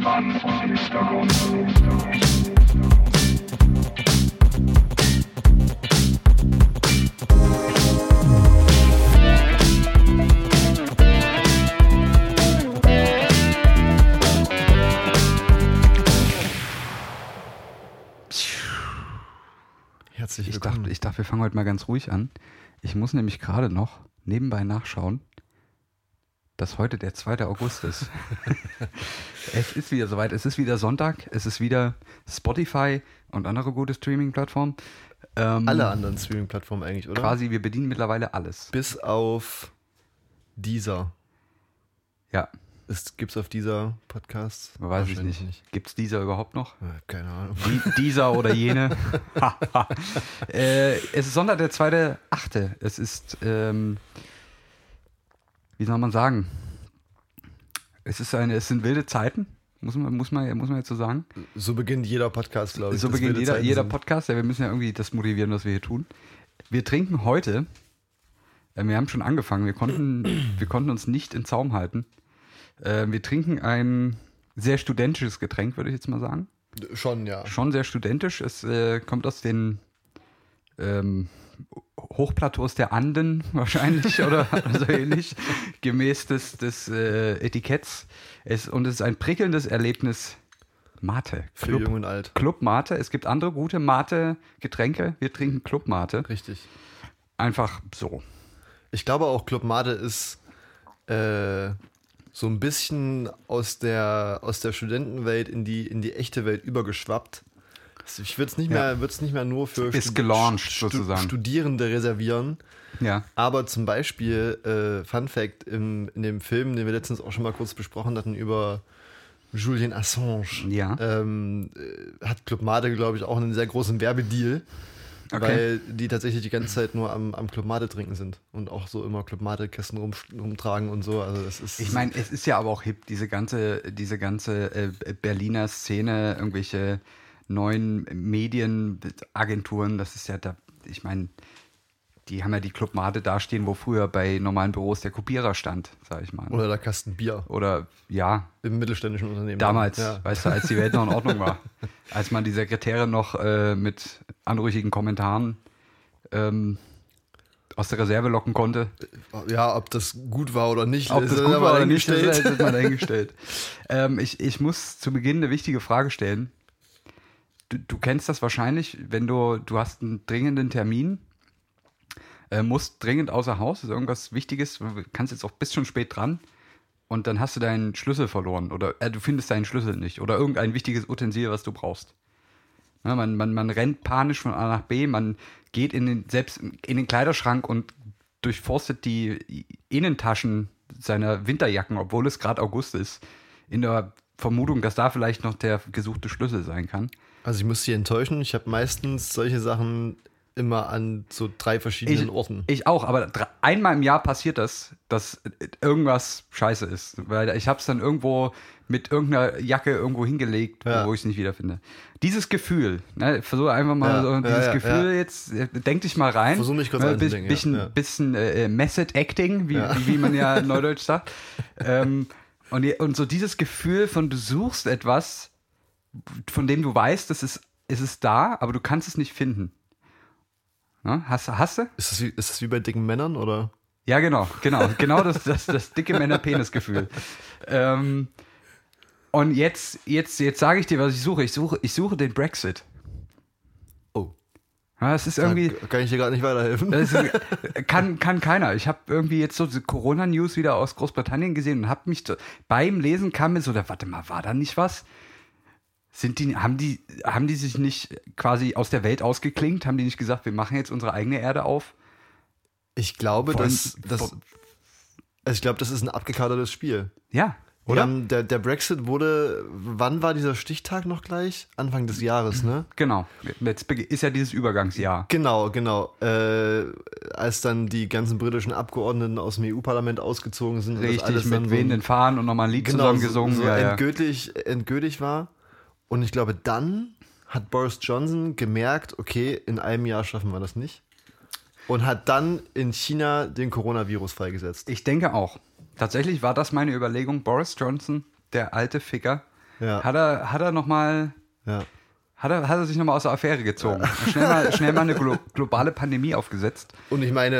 Mann vom Hintergrund. Herzlich Ich willkommen. dachte, ich dachte, wir fangen heute mal ganz ruhig an. Ich muss nämlich gerade noch nebenbei nachschauen, dass heute der 2. August ist. es ist wieder soweit. Es ist wieder Sonntag. Es ist wieder Spotify und andere gute Streaming-Plattformen. Ähm, Alle anderen Streaming-Plattformen eigentlich, oder? Quasi, wir bedienen mittlerweile alles. Bis auf dieser. Ja, Gibt es auf dieser Podcasts? weiß ich nicht. Gibt es dieser überhaupt noch? Keine Ahnung. Die, dieser oder jene. äh, es ist Sonntag, der 2.8. Es ist, ähm, wie soll man sagen? Es, ist eine, es sind wilde Zeiten, muss man, muss man, muss man jetzt so sagen. So beginnt jeder Podcast, glaube ich. so beginnt jeder, Zeiten jeder sind. Podcast. Ja, wir müssen ja irgendwie das motivieren, was wir hier tun. Wir trinken heute, äh, wir haben schon angefangen, wir konnten, wir konnten uns nicht in Zaum halten. Äh, wir trinken ein sehr studentisches Getränk, würde ich jetzt mal sagen. Schon, ja. schon sehr studentisch. Es äh, kommt aus den ähm, Hochplateaus der Anden wahrscheinlich oder so ähnlich, gemäß des, des äh, Etiketts. Es, und es ist ein prickelndes Erlebnis. Mate. Für Club, Jung und Alt. Club Mate. Es gibt andere gute Mate-Getränke. Wir trinken Club Mate. Richtig. Einfach so. Ich glaube auch, Club Mate ist äh, so ein bisschen aus der, aus der Studentenwelt in die, in die echte Welt übergeschwappt. Ich würde es nicht, mehr- würd's nicht mehr nur für Ist gelauncht, Stu- sozusagen. Studierende reservieren. Ja. Aber zum Beispiel, äh, Fun Fact, im, in dem Film, den wir letztens auch schon mal kurz besprochen hatten, über Julian Assange, Ja. ähm, äh, hat Club Mate, glaube ich, auch einen sehr großen Werbedeal. Okay. Weil die tatsächlich die ganze Zeit nur am, am Club Mate trinken sind und auch so immer Club Mate Kästen rum, rumtragen und so. Also das ist Ich meine, es ist ja aber auch hip, diese ganze, diese ganze äh, Berliner Szene, irgendwelche neuen Medienagenturen, das ist ja da, ich meine, die haben ja die Club Mate dastehen, wo früher bei normalen Büros der Kopierer stand, sag ich mal. oder der Kasten Bier Oder ja, im mittelständischen Unternehmen. damals, Ja. weißt du, als die Welt noch in Ordnung war. Als man die Sekretäre noch äh, mit anrüchigen Kommentaren ähm, aus der Reserve locken konnte. ja, ob das gut war oder nicht, Ob das gut war oder nicht, das ist mal dahingestellt. ähm, ich, ich muss zu Beginn eine wichtige Frage stellen. Du, du kennst das wahrscheinlich, wenn du, du hast einen dringenden Termin, äh, musst dringend außer Haus, ist irgendwas Wichtiges, kannst jetzt auch bis schon spät dran und dann hast du deinen Schlüssel verloren oder äh, du findest deinen Schlüssel nicht oder irgendein wichtiges Utensil, was du brauchst. Ja, man, man, man rennt panisch von A nach B, man geht in den, selbst in den Kleiderschrank und durchforstet die Innentaschen seiner Winterjacken, obwohl es gerade August ist, in der Vermutung, dass da vielleicht noch der gesuchte Schlüssel sein kann. Also ich muss Sie enttäuschen, ich habe meistens solche Sachen immer an so drei verschiedenen Ich, Orten. ich auch, aber einmal im Jahr passiert das, dass irgendwas scheiße ist. Weil ich habe es dann irgendwo mit irgendeiner Jacke irgendwo hingelegt, Ja. wo ich es nicht wiederfinde. Dieses Gefühl, ne, versuche einfach mal Ja, so dieses ja, Gefühl jetzt, äh, denk dich mal rein. Versuch mich kurz ne, bisschen, ja. bisschen äh, äh, Method Acting, wie, wie, man ja neudeutsch sagt. ähm, und, und so dieses Gefühl von du suchst etwas, von dem du weißt, es ist, es ist da, aber du kannst es nicht finden. Ne? Hast, hast du? Ist das, wie, ist das wie bei dicken Männern oder? Ja, genau, genau, genau das, das, das dicke Männer-Penis-Gefühl. Ähm, und jetzt, jetzt, jetzt sage ich dir, was ich suche. Ich suche, ich suche den Brexit. Oh, Ja, das ist da irgendwie, kann ich dir gerade nicht weiterhelfen. ist, kann, kann keiner. Ich habe irgendwie jetzt so Corona-News wieder aus Großbritannien gesehen und habe mich beim Lesen kam mir so, da, warte mal, war da nicht was? Sind die, haben die, haben die sich nicht quasi aus der Welt ausgeklingt? Haben die nicht gesagt, wir machen jetzt unsere eigene Erde auf? Ich glaube, allem- dass, dass also ich glaube, das ist ein abgekadertes Spiel. Ja, oder? haben, der, der Brexit wurde, wann war dieser Stichtag noch gleich? Anfang des Jahres, ne? Genau. Jetzt ist ja dieses Übergangsjahr. Genau, genau. Äh, als dann die ganzen britischen Abgeordneten aus dem EU-Parlament ausgezogen sind. und das Richtig, alles mit dann so- wehenden Fahnen und nochmal ein Lied genau, zusammen so, gesungen. so ja, ja. endgültig, endgültig war. Und ich glaube, dann hat Boris Johnson gemerkt, okay, in einem Jahr schaffen wir das nicht. Und hat dann in China den Coronavirus freigesetzt. Ich denke auch. Tatsächlich war das meine Überlegung. Boris Johnson, der alte Ficker, Ja. hat er, hat er nochmal, Ja. hat er, hat er sich nochmal aus der Affäre gezogen. Schnell mal, schnell mal eine glo globale Pandemie aufgesetzt. Und ich meine,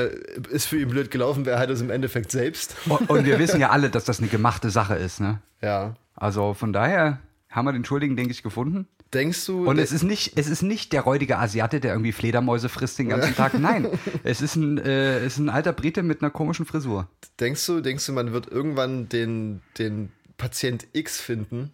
ist für ihn blöd gelaufen, wer hat es im Endeffekt selbst? Und, und wir wissen ja alle, dass das eine gemachte Sache ist, ne? Ja. Also von daher haben wir den Schuldigen, denke ich, gefunden. Denkst du, Und es ist nicht, es ist nicht der räudige Asiate, der irgendwie Fledermäuse frisst den ganzen Tag. Nein, es ist ein, äh, es ist ein alter Brite mit einer komischen Frisur. denkst du, denkst du, man wird irgendwann den, den Patient X finden?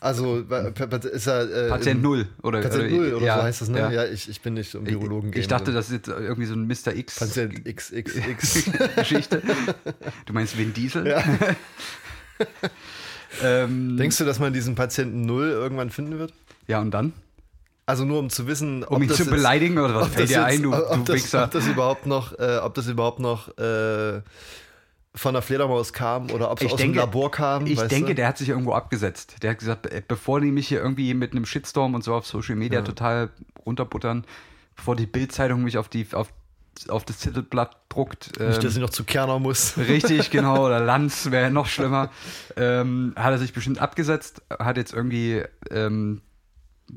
Also ist er äh, Patient Null oder Patient oder- Null oder ja, so heißt das, ne? ja. Ja, ich, ich bin nicht so im Virologen Ich dachte, das ist jetzt irgendwie so ein Mr. X Patient XXX. Geschichte. Du meinst Vin Diesel? ähm, Denkst du, dass man diesen Patienten Null irgendwann finden wird? ja, und dann? Also nur um zu wissen, ob Um ihn das zu jetzt- beleidigen oder was ob fällt das dir ein, du, ob du das? Ob das überhaupt noch, äh, ob das überhaupt noch äh, von der Fledermaus kam oder ob es Ich aus denke- dem Labor kam. Ich weißt denke, du? der hat sich irgendwo abgesetzt. Der hat gesagt, äh, bevor die mich hier irgendwie mit einem Shitstorm und so auf Social Media total runterbuttern, bevor die Bildzeitung mich auf, die, auf, auf das Titelblatt druckt. Nicht, ähm, dass ich noch zu Kerner muss. Richtig, genau. Oder Lanz wäre noch schlimmer. Ähm, hat er sich bestimmt abgesetzt, hat jetzt irgendwie ähm,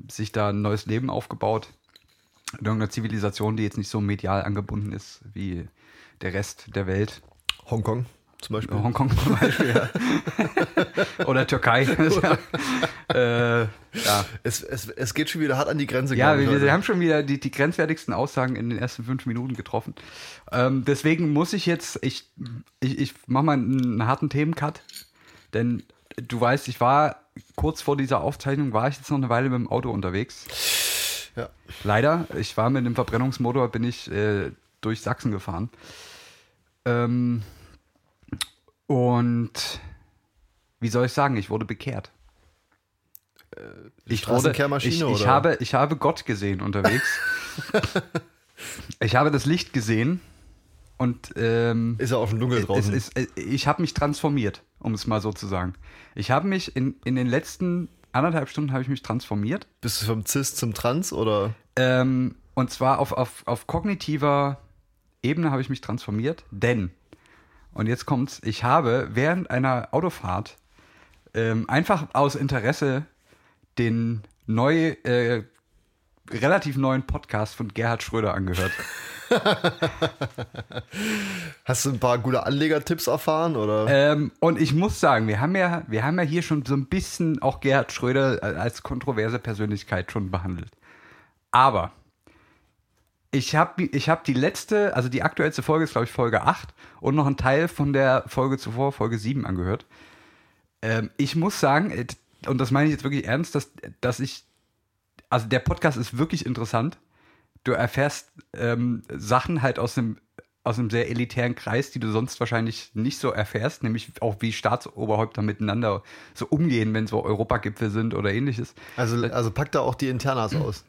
sich da ein neues Leben aufgebaut. In irgendeiner Zivilisation, die jetzt nicht so medial angebunden ist wie der Rest der Welt. Hongkong zum Beispiel. Hongkong zum Beispiel, ja. Oder Türkei. äh, ja, Es, es, es geht schon wieder hart an die Grenze. ja glaub ich, wir, wir haben schon wieder die, die grenzwertigsten Aussagen in den ersten fünf Minuten getroffen. Ähm, deswegen muss ich jetzt, ich, ich, ich mache mal einen, einen harten Themencut, denn du weißt, ich war kurz vor dieser Aufzeichnung, war ich jetzt noch eine Weile mit dem Auto unterwegs. Ja. Leider, ich war mit dem Verbrennungsmotor, bin ich äh, durch Sachsen gefahren. Ähm, und wie soll ich sagen, ich wurde bekehrt. Ich, wurde, ich, ich, habe, ich habe Gott gesehen unterwegs. ich habe das Licht gesehen und ähm, Ist ja auch schon dunkel draußen. es, ich habe mich transformiert, um es mal so zu sagen. Ich habe mich in, in den letzten anderthalb Stunden habe ich mich transformiert. Bist du vom Cis zum Trans oder? Ähm, und zwar auf, auf, auf kognitiver Ebene habe ich mich transformiert, denn, und jetzt kommt's, ich habe während einer Autofahrt ähm, einfach aus Interesse den neu, äh, relativ neuen Podcast von Gerhard Schröder angehört. Hast du ein paar gute Anlegertipps erfahren oder? Ähm, und ich muss sagen, wir haben ja, wir haben ja hier schon so ein bisschen auch Gerhard Schröder als kontroverse Persönlichkeit schon behandelt. Aber ich habe ich hab die letzte, also die aktuellste Folge ist, glaube ich, Folge 8 und noch ein Teil von der Folge zuvor, Folge 7, angehört. Ähm, ich muss sagen, und das meine ich jetzt wirklich ernst, dass, dass ich, also der Podcast ist wirklich interessant. Du erfährst ähm, Sachen halt aus einem, aus einem sehr elitären Kreis, die du sonst wahrscheinlich nicht so erfährst, nämlich auch wie Staatsoberhäupter miteinander so umgehen, wenn so Europagipfel sind oder ähnliches. Also, also packt da auch die Internas aus.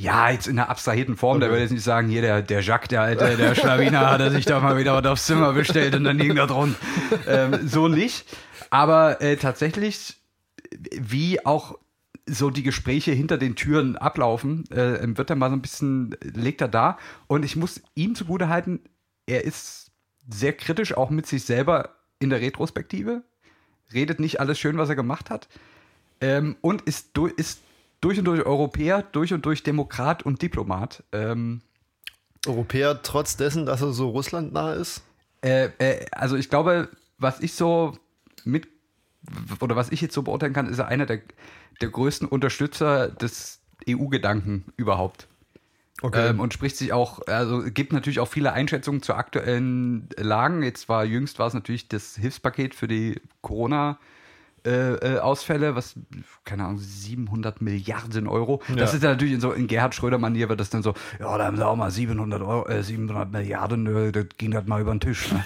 Ja, jetzt in einer abstrahierten Form. Der würde jetzt nicht sagen, hier der, der Jacques, der alte, der Schlawiner, hat er sich da mal wieder was aufs Zimmer bestellt und dann hing da drum. Ähm, so nicht. Aber äh, tatsächlich, wie auch so die Gespräche hinter den Türen ablaufen, äh, wird er mal so ein bisschen, legt er da. Und ich muss ihm zugute halten, er ist sehr kritisch auch mit sich selber in der Retrospektive. Redet nicht alles schön, was er gemacht hat. Ähm, und ist, du- ist durch und durch Europäer, durch und durch Demokrat und Diplomat. Ähm, Europäer trotz dessen, dass er so russlandnah ist? äh, äh, also ich glaube, was ich so mit oder was ich jetzt so beurteilen kann, ist er einer der, der größten Unterstützer des EU-Gedanken überhaupt. Ähm, und spricht sich auch, also gibt natürlich auch viele Einschätzungen zu aktuellen Lagen. Jetzt war jüngst war es natürlich das Hilfspaket für die Corona. Äh, äh, Ausfälle, was, keine Ahnung, 700 Milliarden Euro. Das Ja. ist ja natürlich in so in Gerhard Schröder-Manier wird das dann so, ja, da haben sie auch mal 700, Euro, äh, 700 Milliarden, äh, das ging halt mal über den Tisch. Ne?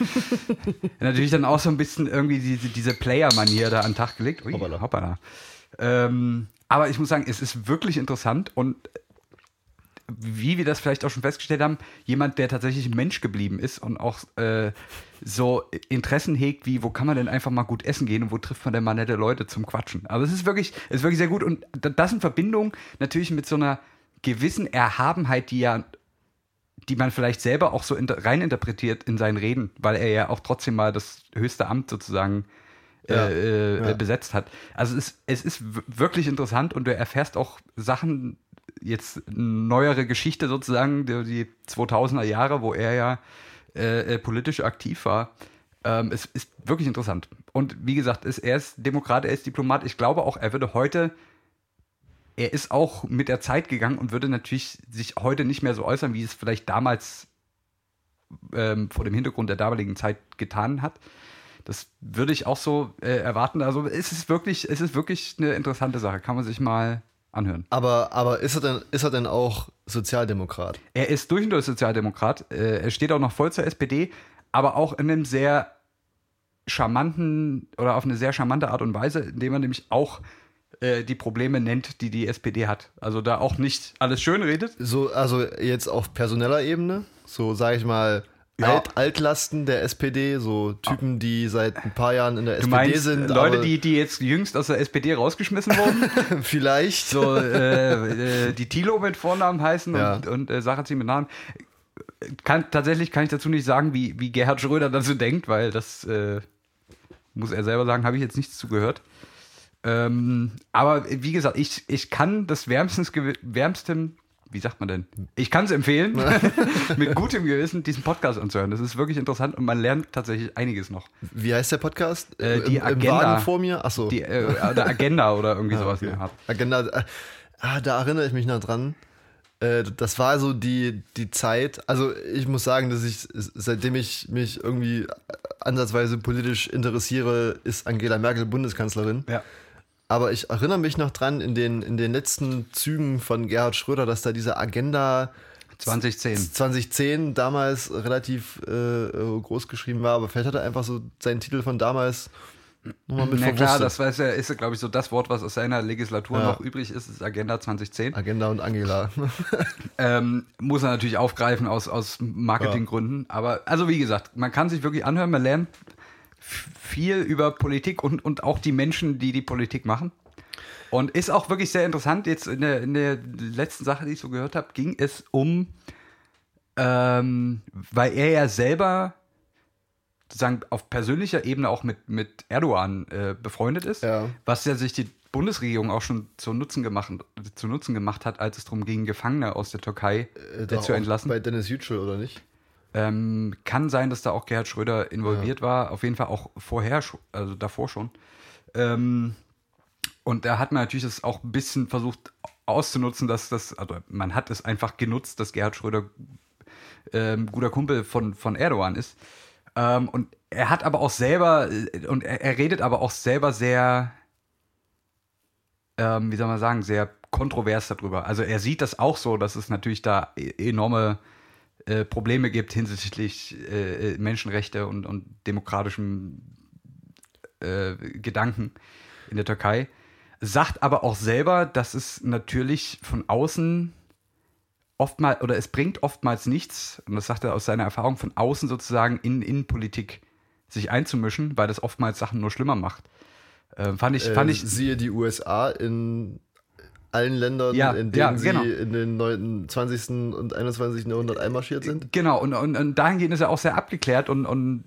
natürlich dann auch so ein bisschen irgendwie diese, diese Player-Manier da an den Tag gelegt. Ui, Hoppala. hoppala. Ähm, aber ich muss sagen, es ist wirklich interessant und wie wir das vielleicht auch schon festgestellt haben, jemand, der tatsächlich ein Mensch geblieben ist und auch äh, so Interessen hegt, wie wo kann man denn einfach mal gut essen gehen und wo trifft man denn mal nette Leute zum Quatschen. Also es ist wirklich, es ist wirklich sehr gut und da- das in Verbindung natürlich mit so einer gewissen Erhabenheit, die ja die man vielleicht selber auch so inter reininterpretiert in seinen Reden, weil er ja auch trotzdem mal das höchste Amt sozusagen äh, Ja, äh, ja. besetzt hat. Also es, es ist wirklich interessant und du erfährst auch Sachen, jetzt neuere Geschichte sozusagen, die, die 2000er Jahre, wo er ja äh, äh, politisch aktiv war. Ähm, es ist wirklich interessant. Und wie gesagt, ist, er ist Demokrat, er ist Diplomat. Ich glaube auch, er würde heute, er ist auch mit der Zeit gegangen und würde natürlich sich heute nicht mehr so äußern, wie es vielleicht damals ähm, vor dem Hintergrund der damaligen Zeit getan hat. Das würde ich auch so äh, erwarten. Also es ist wirklich, es ist wirklich eine interessante Sache. Kann man sich mal anhören. Aber, aber ist, er denn, ist er denn auch Sozialdemokrat? Er ist durch und durch Sozialdemokrat. Äh, er steht auch noch voll zur SPD, aber auch in einem sehr charmanten oder auf eine sehr charmante Art und Weise, indem er nämlich auch äh, die Probleme nennt, die die SPD hat. Also da auch nicht alles schön redet. So, also jetzt auf personeller Ebene, so sage ich mal, Ja. Alt, Altlasten der SPD, so Typen, die seit ein paar Jahren in der Du SPD meinst sind. Leute, die, die jetzt jüngst aus der SPD rausgeschmissen wurden? vielleicht. so äh, äh, die Tilo mit Vornamen heißen Ja. und, und äh, Sarrazin mit Namen. Kann, tatsächlich kann ich dazu nicht sagen, wie, wie Gerhard Schröder dazu denkt, weil das äh, muss er selber sagen, habe ich jetzt nichts zugehört. Ähm, aber wie gesagt, ich, ich kann das wärmstens, wärmsten, wie sagt man denn? Ich kann es empfehlen, mit gutem Gewissen diesen Podcast anzuhören. Das ist wirklich interessant und man lernt tatsächlich einiges noch. Wie heißt der Podcast? Äh, die Im, Im Agenda. Wagen vor mir? Achso. Die äh, oder Agenda oder irgendwie sowas in der Art. Agenda. äh, Ah, da erinnere ich mich noch dran. Äh, Das war so die, die Zeit. Also, ich muss sagen, dass ich, seitdem ich mich irgendwie ansatzweise politisch interessiere, ist Angela Merkel Bundeskanzlerin. Ja. Aber ich erinnere mich noch dran in den, in den letzten Zügen von Gerhard Schröder, dass da diese Agenda 2010. 2010 damals relativ äh, groß geschrieben war. Aber vielleicht hat er einfach so seinen Titel von damals nochmal mit Na klar, verwurstet. das ist, ja, ist glaube ich, so das Wort, was aus seiner Legislatur Ja. noch übrig ist, ist Agenda 2010. Agenda und Angela. Ähm, muss er natürlich aufgreifen aus, aus Marketinggründen. Aber, also wie gesagt, man kann sich wirklich anhören, man lernt viel über Politik und, und auch die Menschen, die die Politik machen. Und ist auch wirklich sehr interessant. Jetzt in der, in der letzten Sache, die ich so gehört habe, ging es um, ähm, weil er ja selber sozusagen auf persönlicher Ebene auch mit, mit Erdogan äh, befreundet ist, Ja. was ja sich die Bundesregierung auch schon zu Nutzen gemacht, zu Nutzen gemacht hat, als es darum ging, Gefangene aus der Türkei Äh, zu entlassen. Bei Dennis Yücel, oder nicht? Ähm, kann sein, dass da auch Gerhard Schröder involviert war, auf jeden Fall auch vorher, also davor schon. Ähm, und da hat man natürlich das auch ein bisschen versucht auszunutzen, dass das, also man hat es einfach genutzt, dass Gerhard Schröder ähm, guter Kumpel von, von Erdogan ist. Ähm, und er hat aber auch selber, äh, und er, er redet aber auch selber sehr, ähm, wie soll man sagen, sehr kontrovers darüber. Also er sieht das auch so, dass es natürlich da e- enorme äh, Probleme gibt hinsichtlich äh, Menschenrechte und, und demokratischem äh, Gedanken in der Türkei. Sagt aber auch selber, dass es natürlich von außen oftmals, oder es bringt oftmals nichts, und das sagt er aus seiner Erfahrung, von außen sozusagen in Innenpolitik sich einzumischen, weil das oftmals Sachen nur schlimmer macht. Äh, fand ich, fand äh, ich, siehe die USA in allen Ländern, Ja, in denen ja, sie genau. in den 9., 20. und 21. Jahrhundert einmarschiert sind. Genau, und, und, und dahingehend ist er auch sehr abgeklärt und, und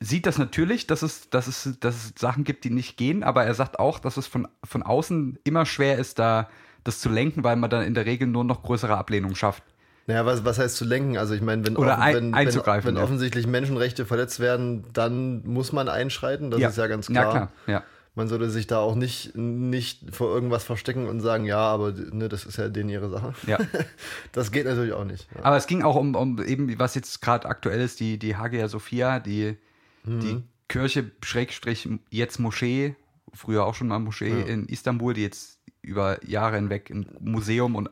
sieht das natürlich, dass es, dass, es, dass es Sachen gibt, die nicht gehen, aber er sagt auch, dass es von, von außen immer schwer ist, da das zu lenken, weil man dann in der Regel nur noch größere Ablehnung schafft. Naja, was, was heißt zu lenken? Also ich meine, wenn, Oder ein- wenn, wenn, wenn ja. offensichtlich Menschenrechte verletzt werden, dann muss man einschreiten, das ist ja ganz klar. Ja, klar, ja. Man sollte sich da auch nicht, nicht vor irgendwas verstecken und sagen, ja, aber ne, das ist ja denen ihre Sache. ja. Das geht natürlich auch nicht. Ja. Aber es ging auch um, um eben, was jetzt gerade aktuell ist, die, die Hagia Sophia, die, die Kirche, Schrägstrich, jetzt Moschee, früher auch schon mal Moschee in Istanbul, die jetzt über Jahre hinweg ein Museum und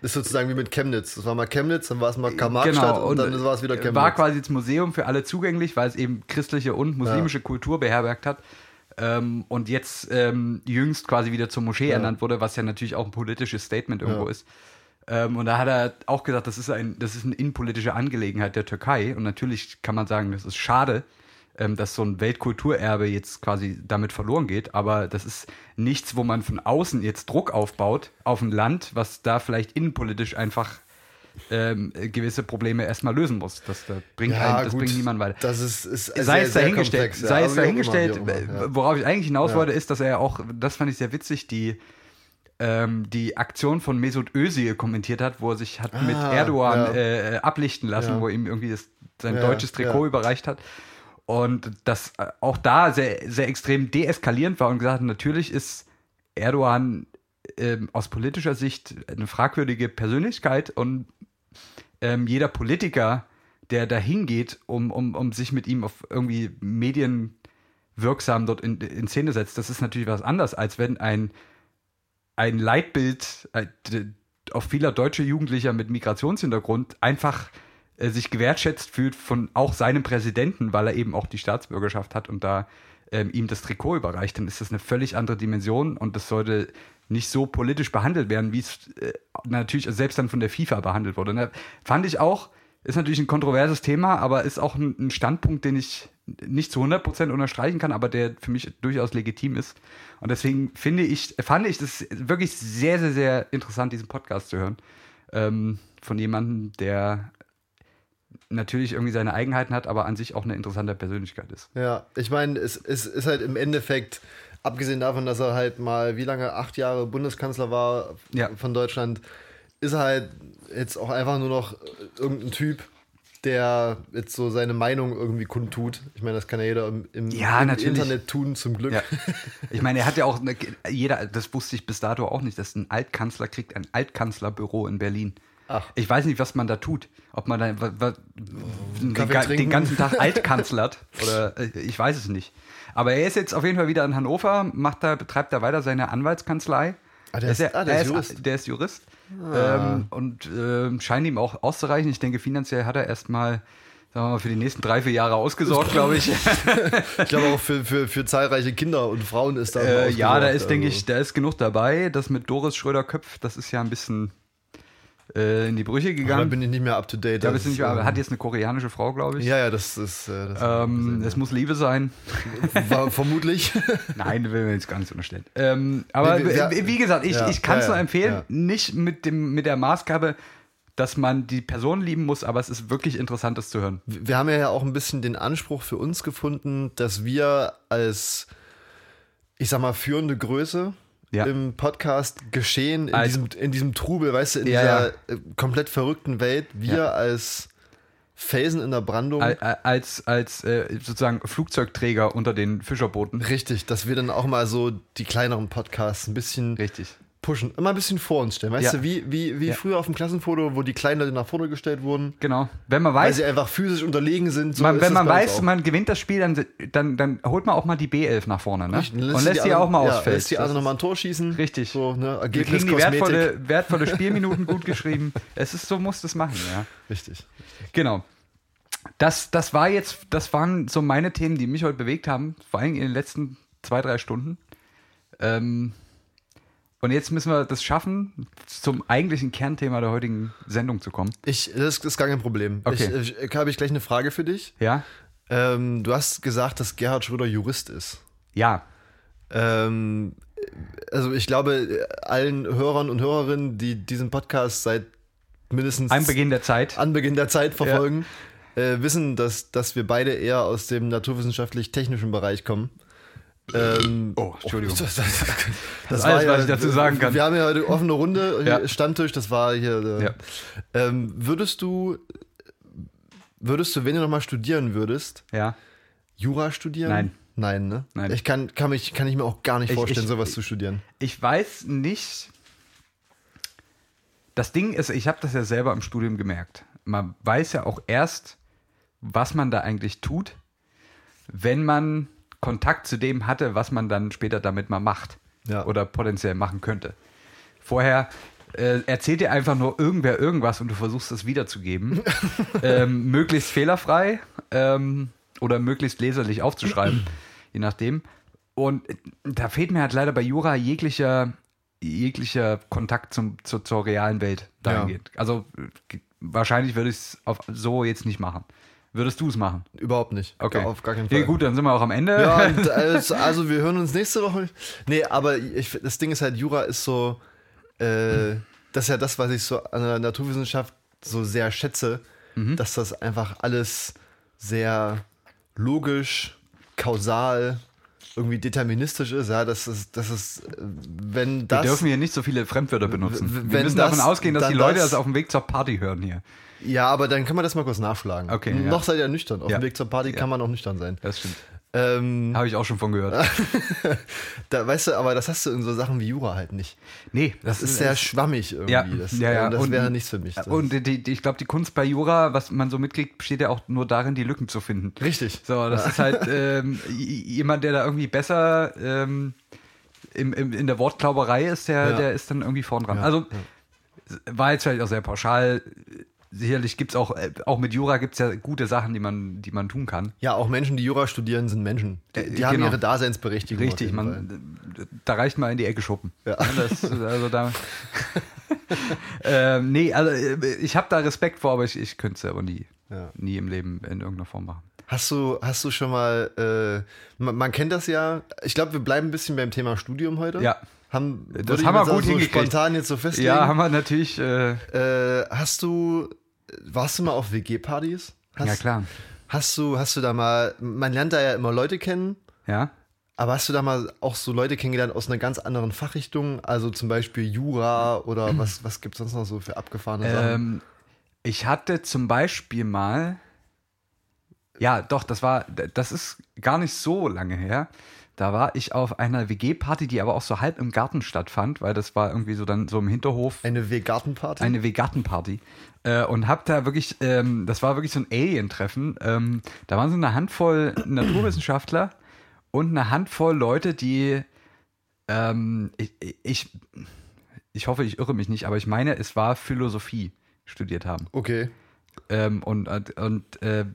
Ist sozusagen wie mit Chemnitz. Das war mal Chemnitz, dann war es mal Karl-Marx-Stadt und, dann war es wieder Chemnitz. Genau, War quasi das Museum für alle zugänglich, weil es eben christliche und muslimische Kultur beherbergt hat. Ähm, und jetzt ähm, jüngst quasi wieder zur Moschee ernannt wurde, was ja natürlich auch ein politisches Statement irgendwo Ja. ist. Ähm, und da hat er auch gesagt, das ist, ein, das ist eine innenpolitische Angelegenheit der Türkei. Und natürlich kann man sagen, das ist schade, ähm, dass so ein Weltkulturerbe jetzt quasi damit verloren geht. Aber das ist nichts, wo man von außen jetzt Druck aufbaut auf ein Land, was da vielleicht innenpolitisch einfach ähm, gewisse Probleme erstmal lösen muss. Das, das bringt, Ja, einen, das gut, bringt niemanden weiter. Das ist, ist sei sehr, es dahingestellt, komplex, ja. sei Aber es immer, dahingestellt, immer, ja. worauf ich eigentlich hinaus Ja. wollte, ist, dass er auch, das fand ich sehr witzig, die, ähm, die Aktion von Mesut Özil kommentiert hat, wo er sich hat mit Ah, Erdogan ja. äh, ablichten lassen, Ja. wo ihm irgendwie das, sein Ja, deutsches Trikot ja. überreicht hat. Und das äh, auch da sehr, sehr extrem deeskalierend war und gesagt hat, natürlich ist Erdogan ähm, aus politischer Sicht eine fragwürdige Persönlichkeit und ähm, jeder Politiker, der da hingeht, um, um, um sich mit ihm auf irgendwie medienwirksam dort in, in Szene setzt, das ist natürlich was anderes, als wenn ein, ein Leitbild äh, auf vieler deutscher Jugendlicher mit Migrationshintergrund einfach äh, sich gewertschätzt fühlt von auch seinem Präsidenten, weil er eben auch die Staatsbürgerschaft hat und da ähm, ihm das Trikot überreicht, dann ist das eine völlig andere Dimension und das sollte nicht so politisch behandelt werden, wie es äh, natürlich selbst dann von der FIFA behandelt wurde. Ne? Fand ich auch, ist natürlich ein kontroverses Thema, aber ist auch ein, ein Standpunkt, den ich nicht zu 100% unterstreichen kann, aber der für mich durchaus legitim ist. Und deswegen finde ich, fand ich das wirklich sehr, sehr, sehr interessant, diesen Podcast zu hören. Ähm, von jemandem, der natürlich irgendwie seine Eigenheiten hat, aber an sich auch eine interessante Persönlichkeit ist. Ja, ich meine, es, es ist halt im Endeffekt, abgesehen davon, dass er halt mal, wie lange, acht Jahre Bundeskanzler war Ja. von Deutschland, ist er halt jetzt auch einfach nur noch irgendein Typ, der jetzt so seine Meinung irgendwie kundtut. Ich meine, das kann ja jeder im, im, Ja, im. Internet tun, zum Glück. Ja. Ich meine, er hat ja auch, eine, jeder, das wusste ich bis dato auch nicht, dass ein Altkanzler kriegt ein Altkanzlerbüro in Berlin. Ach. Ich weiß nicht, was man da tut. Ob man da den, den ganzen Tag altkanzlert oder äh, ich weiß es nicht. Aber er ist jetzt auf jeden Fall wieder in Hannover, macht da, betreibt da weiter seine Anwaltskanzlei. Ah, der ist- ja- ah, der er ist Jurist. Ah. Der ist Jurist. Ähm, und ähm, scheint ihm auch auszureichen. Ich denke, finanziell hat er erstmal sagen wir mal, für die nächsten drei, vier Jahre ausgesorgt, glaube ich. Ich glaube auch für, für, für zahlreiche Kinder und Frauen ist da. Äh, ja, da ist, denke also. ich, da ist genug dabei. Das mit Doris Schröder-Köpf, das ist ja ein bisschen äh, in die Brüche Da gegangen. bin ich nicht mehr up to date. Da Das bist du nicht, aber ähm, hat jetzt eine koreanische Frau, glaube ich. Ja, ja, das ist. Äh, das Ähm, es muss Liebe sein. war vermutlich. Nein, will mir jetzt gar nicht unterstellen. Ähm, aber Wir- wir- wie gesagt, ich, ja, ich kann es ja, nur empfehlen, ja. nicht mit, dem, mit der Maßgabe, dass man die Person lieben muss, aber es ist wirklich interessant, das zu hören. Wir haben ja auch ein bisschen den Anspruch für uns gefunden, dass wir als, ich sag mal, führende Größe Ja. im Podcast geschehen, in, Als- diesem, in diesem Trubel, weißt du, in Ja, dieser ja. äh, komplett verrückten Welt, wir als Felsen in der Brandung, Al- al- Als, als äh, sozusagen Flugzeugträger unter den Fischerbooten. richtig, dass wir dann auch mal so die kleineren Podcasts ein bisschen Richtig. Pushen, immer ein bisschen vor uns stellen. Weißt Ja. du, wie, wie, wie Ja. früher auf dem Klassenfoto, wo die Kleinen Leute nach vorne gestellt wurden, Genau. Wenn man weil weiß, sie einfach physisch unterlegen sind. So man, wenn man weiß, man gewinnt das Spiel, dann, dann, dann holt man auch mal die B11 nach vorne, ne? Richtig, Und lässt die anderen- auch mal ja, Feld. Lässt die also nochmal ein Tor schießen. Richtig. So, ne, Wir kriegen die wertvolle, wertvolle Spielminuten gut geschrieben. Es ist so, muss das machen, ja. Richtig. Genau. Das, das war jetzt, das waren so meine Themen, die mich heute bewegt haben, vor allem in den letzten zwei, drei Stunden. Ähm, und jetzt müssen wir das schaffen, zum eigentlichen Kernthema der heutigen Sendung zu kommen. Ich, das ist gar kein Problem. Okay. Ich, ich, habe ich gleich eine Frage für dich. Ja? Ähm, du hast gesagt, dass Gerhard Schröder Jurist ist. Ja. Ähm, also ich glaube, allen Hörern und Hörerinnen, die diesen Podcast seit mindestens Am Beginn der Zeit. Anbeginn der Zeit verfolgen, äh, wissen, dass, dass wir beide eher aus dem naturwissenschaftlich-technischen Bereich kommen. Ähm, Oh, Entschuldigung. Das, das, das alles, was ich dazu sagen kann. Wir haben ja heute offene Runde, Ja. Stammtisch, das war hier. Äh, Ja. ähm, würdest du, würdest du, wenn du nochmal studieren würdest, Ja. Jura studieren? Nein. Nein, ne? Nein. Ich kann, kann, mich, kann ich mir auch gar nicht Ich- vorstellen, ich- sowas zu studieren. Ich weiß nicht. Das Ding ist, ich habe das ja selber im Studium gemerkt. Man weiß ja auch erst, was man da eigentlich tut, wenn man Kontakt zu dem hatte, was man dann später damit mal macht Ja. oder potenziell machen könnte. Vorher äh, erzählt dir einfach nur irgendwer irgendwas und du versuchst es wiederzugeben. ähm, möglichst fehlerfrei ähm, oder möglichst leserlich aufzuschreiben, je nachdem. Und äh, da fehlt mir halt leider bei Jura jeglicher, jeglicher Kontakt zum, zu, zur realen Welt dahingehend. Also äh, wahrscheinlich würde ich es so jetzt nicht machen. Würdest du es machen? Überhaupt nicht. Okay. Auf gar keinen Fall. Ja, gut, dann sind wir auch am Ende. Ja, und also, also wir hören uns nächste Woche. Nee, aber ich, das Ding ist halt, Jura ist so, äh, das ist ja das, was ich so an der Naturwissenschaft so sehr schätze, Mhm. dass das einfach alles sehr logisch, kausal, irgendwie deterministisch ist. Ja, das ist, das ist, äh, wenn Wir das. dürfen hier nicht so viele Fremdwörter benutzen. Wir wenn müssen das- davon ausgehen, dass die Leute das- das auf dem Weg zur Party hören hier. ja, aber dann kann man das mal kurz nachschlagen. Okay, ja. Noch seid ihr nüchtern. Auf Ja. dem Weg zur Party kann man auch nüchtern sein. Das stimmt. Ähm, Habe ich auch schon von gehört. da, weißt du, aber das hast du in so Sachen wie Jura halt nicht. Nee, Das ist sehr schwammig irgendwie. Ja, das ja, ja. äh, das Und- wäre nichts für mich. Das Und die, die, ich glaube, die Kunst bei Jura, was man so mitkriegt, besteht ja auch nur darin, die Lücken zu finden. Richtig. So, das ist halt ähm, jemand, der da irgendwie besser ähm, im, im, in der Wortklauberei ist, der, Ja. der ist dann irgendwie vorn dran. Ja, Also war jetzt vielleicht auch sehr pauschal. Sicherlich gibt es auch, äh, auch mit Jura gibt es ja gute Sachen, die man, die man tun kann. Ja, auch Menschen, die Jura studieren, sind Menschen. Die, Äh, die haben genau. ihre Daseinsberechtigung. Richtig, man, da reicht mal in die Ecke schuppen. Ja. Das, also da, ähm, nee, also äh, ich habe da Respekt vor, aber ich, ich könnte es aber nie, Ja. nie im Leben in irgendeiner Form machen. Hast du, hast du schon mal, äh, man, man kennt das ja, ich glaube, wir bleiben ein bisschen beim Thema Studium heute. Ja. Haben, Das haben wir gut so hingekriegt. spontan jetzt so festlegen. Ja, haben wir natürlich, äh, Äh, hast du, warst du mal auf WG-Partys? Ja klar. Hast du, hast du da mal, man lernt da ja immer Leute kennen, Ja, aber hast du da mal auch so Leute kennengelernt aus einer ganz anderen Fachrichtung? Also zum Beispiel Jura oder was, was gibt es sonst noch so für abgefahrene Sachen? ähm, ich hatte zum Beispiel mal, ja, doch, das war, das ist gar nicht so lange her. Da war ich auf einer WG-Party, die aber auch so halb im Garten stattfand, weil das war irgendwie so dann so im Hinterhof. Eine W-Gartenparty? eine Vegatenparty äh, und hab da wirklich, ähm, das war wirklich so ein Alien-Treffen. Ähm, da waren so eine Handvoll Naturwissenschaftler und eine Handvoll Leute, die, ähm, ich, ich, ich hoffe, ich irre mich nicht, aber ich meine, es war Philosophie studiert haben. Okay. Ähm, und und, und äh,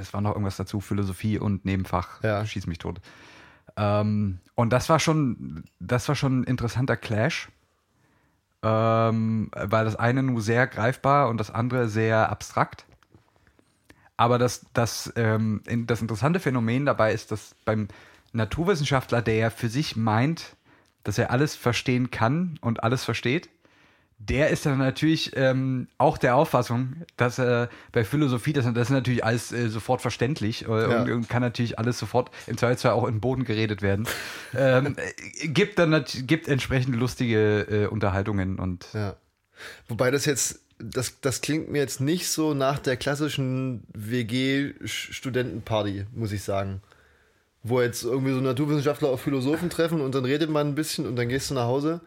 es war noch irgendwas dazu, Philosophie und Nebenfach, Ja. schieß mich tot. Ähm, und das war schon, das war schon ein interessanter Clash. Ähm, weil das eine nur sehr greifbar und das andere sehr abstrakt. Aber das, das, ähm, das interessante Phänomen dabei ist, dass beim Naturwissenschaftler, der ja für sich meint, dass er alles verstehen kann und alles versteht, der ist dann natürlich ähm, auch der Auffassung, dass äh, bei Philosophie, das, das ist natürlich alles äh, sofort verständlich äh, Ja. und, und kann natürlich alles sofort im Zweifelsfall auch in den Boden geredet werden. ähm, äh, gibt dann gibt entsprechend lustige äh, Unterhaltungen und Ja. Wobei das jetzt, das, das klingt mir jetzt nicht so nach der klassischen WG-Studentenparty, muss ich sagen. Wo jetzt irgendwie so Naturwissenschaftler auf Philosophen treffen und dann redet man ein bisschen und dann gehst du nach Hause.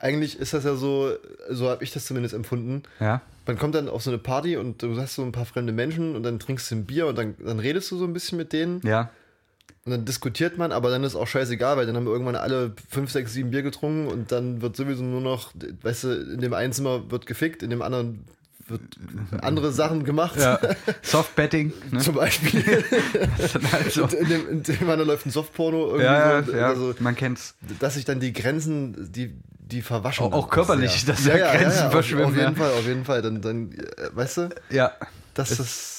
Eigentlich ist das ja so, so habe ich das zumindest empfunden. ja. Man kommt dann auf so eine Party und du hast so ein paar fremde Menschen und dann trinkst du ein Bier und dann, dann redest du so ein bisschen mit denen Ja, und dann diskutiert man, aber dann ist auch scheißegal, weil dann haben wir irgendwann alle fünf, sechs, sieben Bier getrunken und dann wird sowieso nur noch, weißt du, in dem einen Zimmer wird gefickt, in dem anderen wird andere Sachen gemacht. ja. Softbetting. Ne? Zum Beispiel. also, Und in, dem, in dem anderen läuft ein Softporno irgendwie ja, ja, so. ja, Also, man kennt's. dass sich dann die Grenzen, die, die verwaschen. Auch- auch körperlich, sehr. dass da Grenzen auf, verschwimmen, Auf jeden ja. Fall, auf jeden Fall. Dann, dann äh, weißt du, Ja. das ist,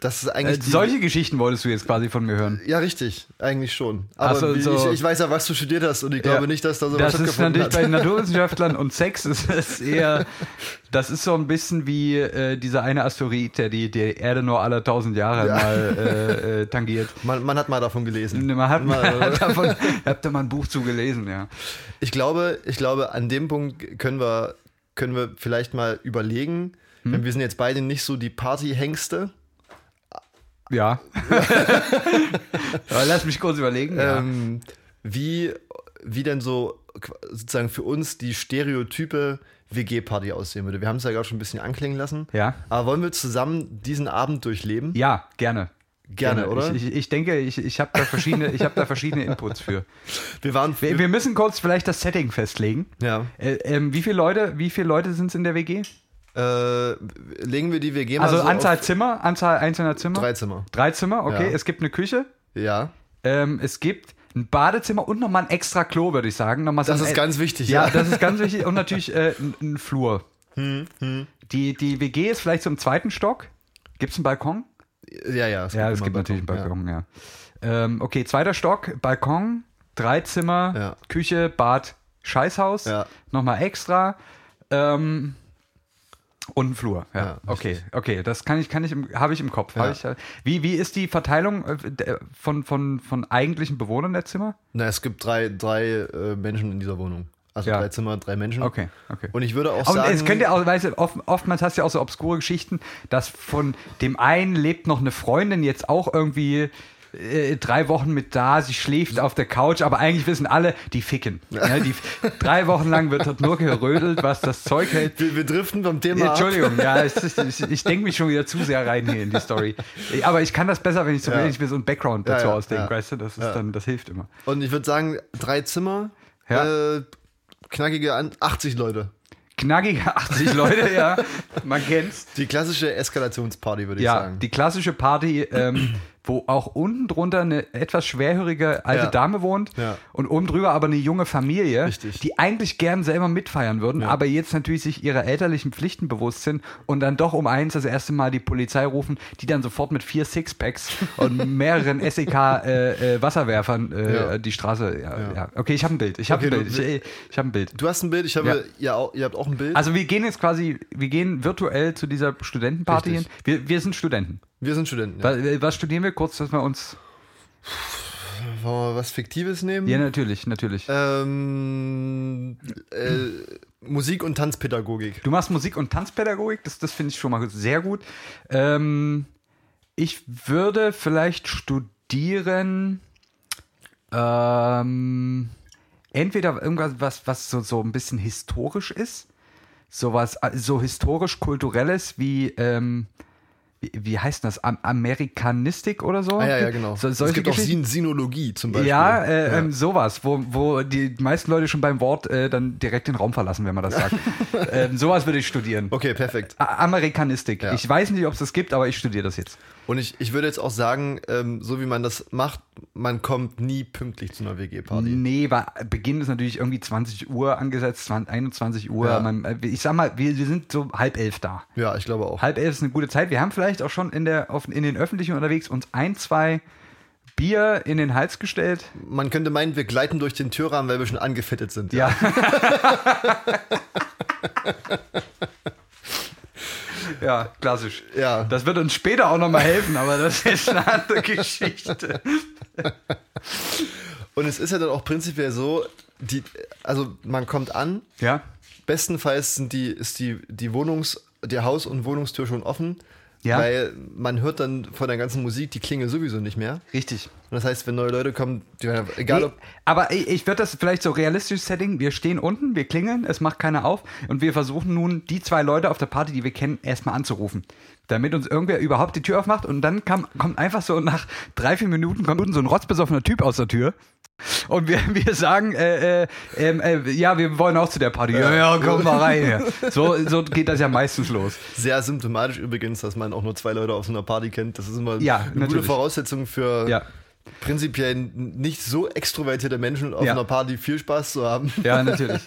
das ist Äh, eigentlich. die- solche Geschichten wolltest du jetzt quasi von mir hören. Ja, richtig, eigentlich schon. Aber so, wie, so- ich, ich weiß ja, was du studiert hast und ich glaube Ja. nicht, dass da sowas Das ist natürlich hat. bei Naturwissenschaftlern und Sex ist es eher, das ist so ein bisschen wie äh, dieser eine Asteroid, der die, die Erde nur alle tausend Jahre Ja. mal äh, äh, tangiert. Man, man hat mal davon gelesen. Man hat, man Mal- hat davon, habt da mal ein Buch zu gelesen, ja. Ich glaube, ich glaube, an dem Punkt können wir, können wir vielleicht mal überlegen, Hm? wir sind jetzt beide nicht so die Partyhengste. Ja. Lass mich kurz überlegen. Ja. Ähm, wie, wie denn so sozusagen für uns die Stereotype WG-Party aussehen würde. Wir haben es ja gerade schon ein bisschen anklingen lassen. ja. Aber wollen wir zusammen diesen Abend durchleben? Ja, gerne. Gerne, oder? Ich, ich, ich denke, ich, ich habe da, verschiedene, ich hab da verschiedene Inputs für. Wir waren. Wir, wir müssen kurz vielleicht das Setting festlegen. ja. Äh, ähm, wie viele Leute, wie viele Leute sind es in der WG? Äh, legen wir die WG mal Also so Anzahl Zimmer, Anzahl einzelner Zimmer? drei Zimmer. Drei Zimmer, okay. Ja. Es gibt eine Küche, Ja. ähm, es gibt ein Badezimmer und nochmal ein extra Klo, würde ich sagen. Nochmal so Das ein, ist ganz wichtig, ja. ja. das ist ganz wichtig. Und natürlich äh, ein, ein Flur. Hm, Die, die WG ist vielleicht so im zweiten Stock. Gibt es einen Balkon? Ja, ja. Es Ja, es gibt natürlich einen Balkon, Balkon, ja. Ähm, okay, zweiter Stock, Balkon, drei Zimmer, Ja. Küche, Bad, Scheißhaus. Ja. Nochmal extra. Ähm, Und ein Flur, ja. Ja, okay, okay, das kann ich, kann ich, im- habe ich im Kopf. Ja. Ich, äh, wie, wie ist die Verteilung äh, der- von, von, von eigentlichen Bewohnern der Zimmer? Na, es gibt drei, drei äh, Menschen in dieser Wohnung. Also Ja. drei Zimmer, drei Menschen. Okay, okay. Und ich würde auch Und sagen. es könnte auch, weißt du, oft, oftmals hast du ja auch so obskure Geschichten, dass von dem einen lebt noch eine Freundin jetzt auch irgendwie äh, drei Wochen mit da, sie schläft auf der Couch, aber eigentlich wissen alle, die ficken. Ja, die, drei Wochen lang wird dort nur gerödelt, was das Zeug hält. wir, wir driften vom Thema Ja. Entschuldigung, ja, ist, ich, ich denke mich schon wieder zu sehr rein hier in die Story. Aber ich kann das besser, wenn ich, so, Ja. wenn ich mir so ein Background Ja, dazu ja, ausdenke, ja. weißt du? Das Ja. dann, das hilft immer. Und ich würde sagen, drei Zimmer, Ja. äh, knackige an 80 Leute. Knackige 80 Leute, ja, man kennt's. Die klassische Eskalationsparty, würde ich Ja, sagen. die klassische Party, ähm, wo auch unten drunter eine etwas schwerhörige alte Ja. Dame wohnt Ja. und oben drüber aber eine junge Familie, Richtig. die eigentlich gern selber mitfeiern würden, aber jetzt natürlich sich ihrer elterlichen Pflichten bewusst sind und dann doch um eins das erste Mal die Polizei rufen, die dann sofort mit vier Sixpacks und mehreren SEK-Wasserwerfern äh, Ja. die Straße. Ja, Ja. ja. Okay, ich habe ein Bild. Ich habe Okay, ein Bild. du- Ich, ich habe ein Bild. Du hast ein Bild, ich habe, Ja. ihr, habt auch ein Bild. Also wir gehen jetzt quasi, wir gehen virtuell zu dieser Studentenparty hin. Richtig. Wir, wir sind Studenten. Wir sind Studenten. Ja. Was, was studieren wir kurz, dass wir uns. Wollen wir was Fiktives nehmen? Ja, natürlich, natürlich. Ähm, äh, Musik- und Tanzpädagogik. Du machst Musik- und Tanzpädagogik, das, das finde ich schon mal sehr gut. Ähm, ich würde vielleicht studieren. Ähm, entweder irgendwas, was, was so, so ein bisschen historisch ist. Sowas, äh, so historisch-kulturelles wie. Ähm, wie, heißt das? Am Amerikanistik oder so? Ah, ja, ja, genau. So, es gibt auch? Sin Sinologie zum Beispiel. Ja, äh, Ähm, sowas, wo, wo die meisten Leute schon beim Wort äh, dann direkt den Raum verlassen, wenn man das sagt. ähm, sowas würde ich studieren. Okay, perfekt. A- Amerikanistik. Ja. Ich weiß nicht, ob es das gibt, aber ich studiere das jetzt. Und ich, ich würde jetzt auch sagen, ähm, so wie man das macht, man kommt nie pünktlich zu einer WG-Party. Nee, weil Beginn ist natürlich irgendwie 20 Uhr angesetzt, 20, 21 Uhr. Ja. Man, äh, ich sag mal, wir, wir sind so halb elf da. Ja, ich glaube auch. Halb elf ist eine gute Zeit. Wir haben vielleicht auch schon in, der, auf, in den Öffentlichen unterwegs uns ein, zwei Bier in den Hals gestellt. Man könnte meinen, wir gleiten durch den Türrahmen, weil wir schon angefettet sind. Ja. ja, klassisch. Ja. Das wird uns später auch nochmal helfen, aber das ist eine andere Geschichte. Und es ist ja dann auch prinzipiell so, die, also man kommt an, Ja, bestenfalls sind die, ist die, die Wohnungs-, die Haus- und Wohnungstür schon offen. Ja. Weil man hört dann von der ganzen Musik die Klingel sowieso nicht mehr. richtig. Und das heißt, wenn neue Leute kommen, die, egal Nee, ob. aber ich, ich würde das vielleicht so realistisch Setting. Wir stehen unten, wir klingeln, es macht keiner auf und wir versuchen nun, die zwei Leute auf der Party, die wir kennen, erstmal anzurufen. Damit uns irgendwer überhaupt die Tür aufmacht und dann kam, kommt einfach so nach drei, vier Minuten kommt unten so ein rotzbesoffener Typ aus der Tür. Und wir, wir sagen, äh, äh, ähm, äh, ja, wir wollen auch zu der Party. Ja, ja, komm mal rein. So, so geht das ja meistens los. Sehr symptomatisch übrigens, dass man auch nur zwei Leute auf so einer Party kennt. Das ist immer Ja, eine gute natürlich. Voraussetzung für Ja. Prinzipiell nicht so extrovertierte Menschen auf Ja. einer Party viel Spaß zu haben. Ja, natürlich.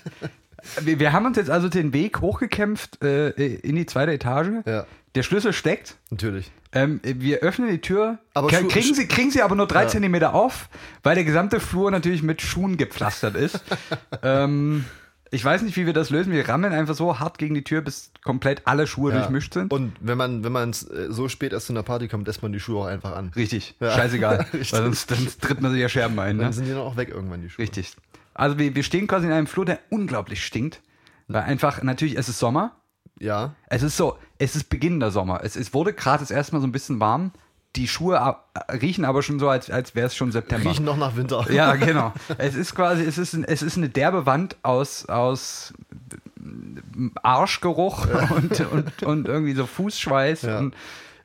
Wir, wir haben uns jetzt also den Weg hochgekämpft äh, in die zweite Etage. Ja. Der Schlüssel steckt. Natürlich. Ähm, wir öffnen die Tür, Aber Schu- kriegen, sie, kriegen sie aber nur drei Ja. Zentimeter auf, weil der gesamte Flur natürlich mit Schuhen gepflastert ist. ähm, ich weiß nicht, wie wir das lösen. Wir rammeln einfach so hart gegen die Tür, bis komplett alle Schuhe Ja. durchmischt sind. Und wenn man, wenn man äh, so spät erst zu einer Party kommt, lässt man die Schuhe auch einfach an. Richtig, Ja. scheißegal. Richtig. weil sonst, sonst tritt man sich ja Scherben ein. Dann Ne? sind die dann auch weg irgendwann, die Schuhe. Richtig. Also wir, wir stehen quasi in einem Flur, der unglaublich stinkt. Weil einfach, natürlich, es ist Sommer. Ja. Es ist so, es ist beginnender Sommer. Es, es wurde gerade das erste Mal so ein bisschen warm. Die Schuhe riechen aber schon so, als, als wäre es schon September. Riechen noch nach Winter. Ja, genau. Es ist quasi, es ist, es ist eine derbe Wand aus, aus Arschgeruch und, und, und irgendwie so Fußschweiß. Ja. Und,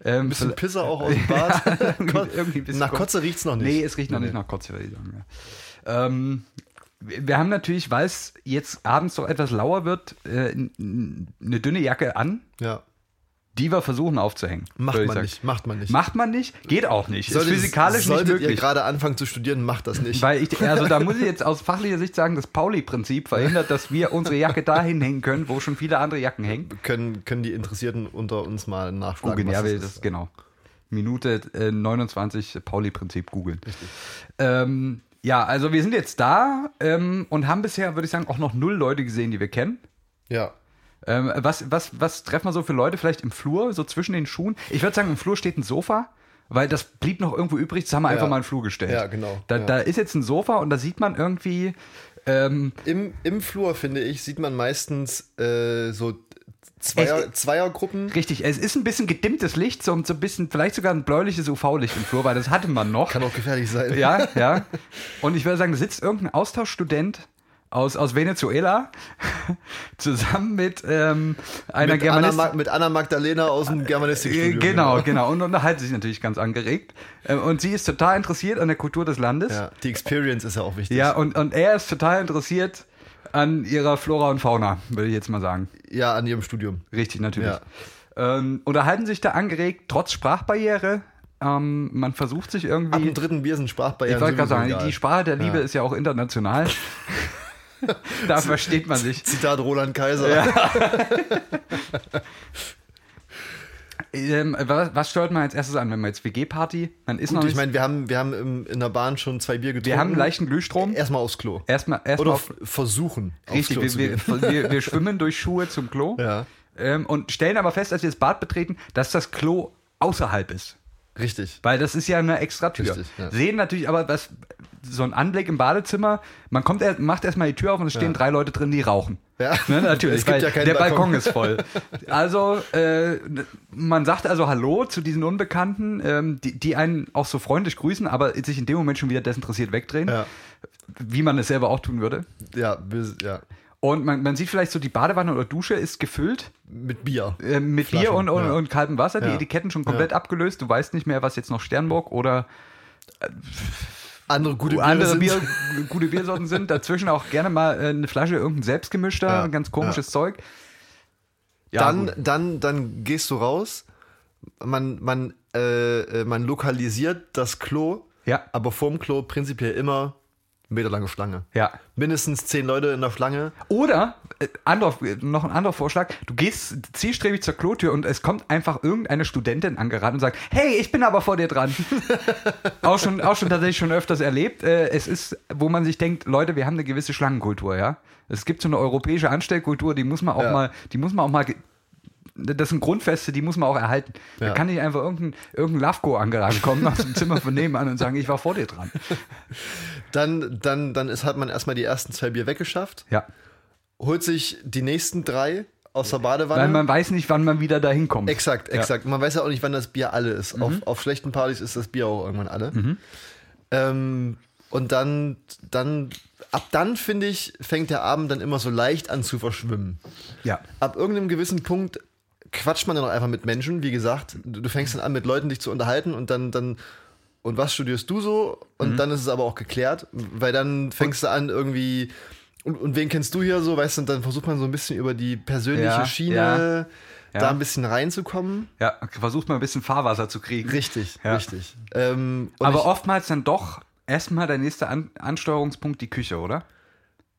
ähm, Ein bisschen Pisser auch aus dem Bad. irgendwie- irgendwie bisschen nach. Kotze riecht's noch nicht. Nee, es riecht noch nicht nach Kotze, würde ich sagen. Ja. Ähm, wir haben natürlich, weil es jetzt abends doch etwas lauer wird, äh, eine dünne Jacke an, Ja. Die wir versuchen aufzuhängen. Macht man nicht. Macht man nicht. Macht man nicht, geht auch nicht. Solltet- ist physikalisch nicht solltet ihr möglich. gerade anfangen zu studieren, macht das nicht. Weil ich, also da muss ich jetzt aus fachlicher Sicht sagen, das Pauli-Prinzip verhindert, dass wir unsere Jacke dahin hängen können, wo schon viele andere Jacken hängen. können, können die Interessierten unter uns mal was ja, das ist. genau. Minute äh, 29 Pauli-Prinzip googeln. Ähm, ja, also wir sind jetzt da ähm, und haben bisher, würde ich sagen, auch noch null Leute gesehen, die wir kennen. Ja. Ähm, was, was, was treffen wir so für Leute vielleicht im Flur, so zwischen den Schuhen? Ich würde sagen, im Flur steht ein Sofa, weil das blieb noch irgendwo übrig, das haben wir Ja. einfach mal in den Flur gestellt. Ja, genau. Da, Ja. da ist jetzt ein Sofa und da sieht man irgendwie, ähm, Im, Im Flur, finde ich, sieht man meistens äh, so Zweier, Zweiergruppen. richtig, es ist ein bisschen gedimmtes Licht, so, so ein bisschen, vielleicht sogar ein bläuliches UV-Licht im Flur, weil das hatte man noch. Kann auch gefährlich sein. Ja, ja. Und ich würde sagen, da sitzt irgendein Austauschstudent aus, aus Venezuela zusammen mit ähm, einer Mit Anna, Germanistin. Ma- mit Anna Magdalena aus dem Äh, Germanistikstudium. Genau, genau. Und unterhalten sich natürlich ganz angeregt. Äh, Und sie ist total interessiert an der Kultur des Landes. Ja, die Experience ist ja auch wichtig. Ja, und, und er ist total interessiert an ihrer Flora und Fauna, würde ich jetzt mal sagen. ja, an ihrem Studium. Richtig, natürlich. Ähm, unterhalten sich da angeregt, trotz Sprachbarriere. Ähm, man versucht sich Ab irgendwie. dem dritten Bier sind Sprachbarrieren Ich wollte gerade sagen, egal. die Sprache der Liebe Ja. ist ja auch international. da versteht man sich. Zitat Roland Kaiser. Ähm, was, was stört man als erstes an, wenn man jetzt WG-Party, man ist noch Gut, nicht, ich meine, wir haben, wir haben im, in der Bahn schon zwei Bier getrunken. wir haben einen leichten Glühstrom. Erstmal aufs Klo. Erstmal, erstmal Oder auf, versuchen, aufs richtig, Klo wir, zu wir, gehen. wir, wir schwimmen durch Schuhe zum Klo Ja, ähm, und stellen aber fest, als wir das Bad betreten, dass das Klo außerhalb ist. richtig. Weil das ist ja eine extra Tür. Richtig, ja. Sehen natürlich aber was, so ein Anblick im Badezimmer, man kommt, er- macht erstmal die Tür auf und es stehen drei Leute drin, die rauchen. Ja. Ne, natürlich, Es gibt ja keinen der Balkon. Balkon. ist voll. Also, äh, man sagt also Hallo zu diesen Unbekannten, ähm, die, die einen auch so freundlich grüßen, aber sich in dem Moment schon wieder desinteressiert wegdrehen, Ja, wie man es selber auch tun würde. ja, ja. Und man, man sieht vielleicht so, die Badewanne oder Dusche ist gefüllt Mit Bier. äh, mit Flaschen, Bier und, und, ja. und kaltem Wasser, die Ja. Etiketten schon komplett abgelöst. Du weißt nicht mehr, was jetzt noch Sternburg oder Andere gute andere. Bier, gute Biersorten sind. Dazwischen auch gerne mal äh, eine Flasche irgendein selbstgemischter, Ja, ganz komisches Zeug. Ja, dann, gut. dann, dann gehst du raus, man, man, äh, äh, man lokalisiert das Klo, ja, aber vorm Klo prinzipiell immer meterlange Schlange. ja. Mindestens zehn Leute in der Schlange. Oder, äh, anderer, noch ein anderer Vorschlag, du gehst zielstrebig zur Klotür und es kommt einfach irgendeine Studentin angeraten und sagt, hey, ich bin aber vor dir dran. auch, schon, auch schon tatsächlich schon öfters erlebt. Äh, es ist, wo man sich denkt, Leute, wir haben eine gewisse Schlangenkultur, ja. Es gibt so eine europäische Anstellkultur, die muss man auch Ja. mal, die muss man auch mal, das sind Grundfeste, die muss man auch erhalten. Da Ja. kann nicht einfach irgendein, irgendein Lavko angeraten kommen aus dem Zimmer von nebenan und sagen, ich war vor dir dran. Dann, dann, dann ist, hat man erstmal die ersten zwei Bier weggeschafft, Ja. holt sich die nächsten drei aus der Badewanne. Weil man weiß nicht, wann man wieder dahin kommt. Exakt, exakt. Man weiß ja auch nicht, wann das Bier alle ist. Auf, auf schlechten Partys ist das Bier auch irgendwann alle. Ähm, und dann, dann, ab dann finde ich, fängt der Abend dann immer so leicht an zu verschwimmen. Ja. Ab irgendeinem gewissen Punkt quatscht man dann auch einfach mit Menschen. Wie gesagt, du, du fängst dann an, mit Leuten dich zu unterhalten und dann, dann, und was studierst du so? Und dann ist es aber auch geklärt, weil dann fängst du an irgendwie. Und, und wen kennst du hier so? Weißt du, und dann versucht man so ein bisschen über die persönliche Ja, Schiene ja, da ja. ein bisschen reinzukommen. Ja, versucht mal ein bisschen Fahrwasser zu kriegen. Richtig, richtig. Ähm, Aber oftmals dann doch erstmal der nächste An Ansteuerungspunkt die Küche, oder?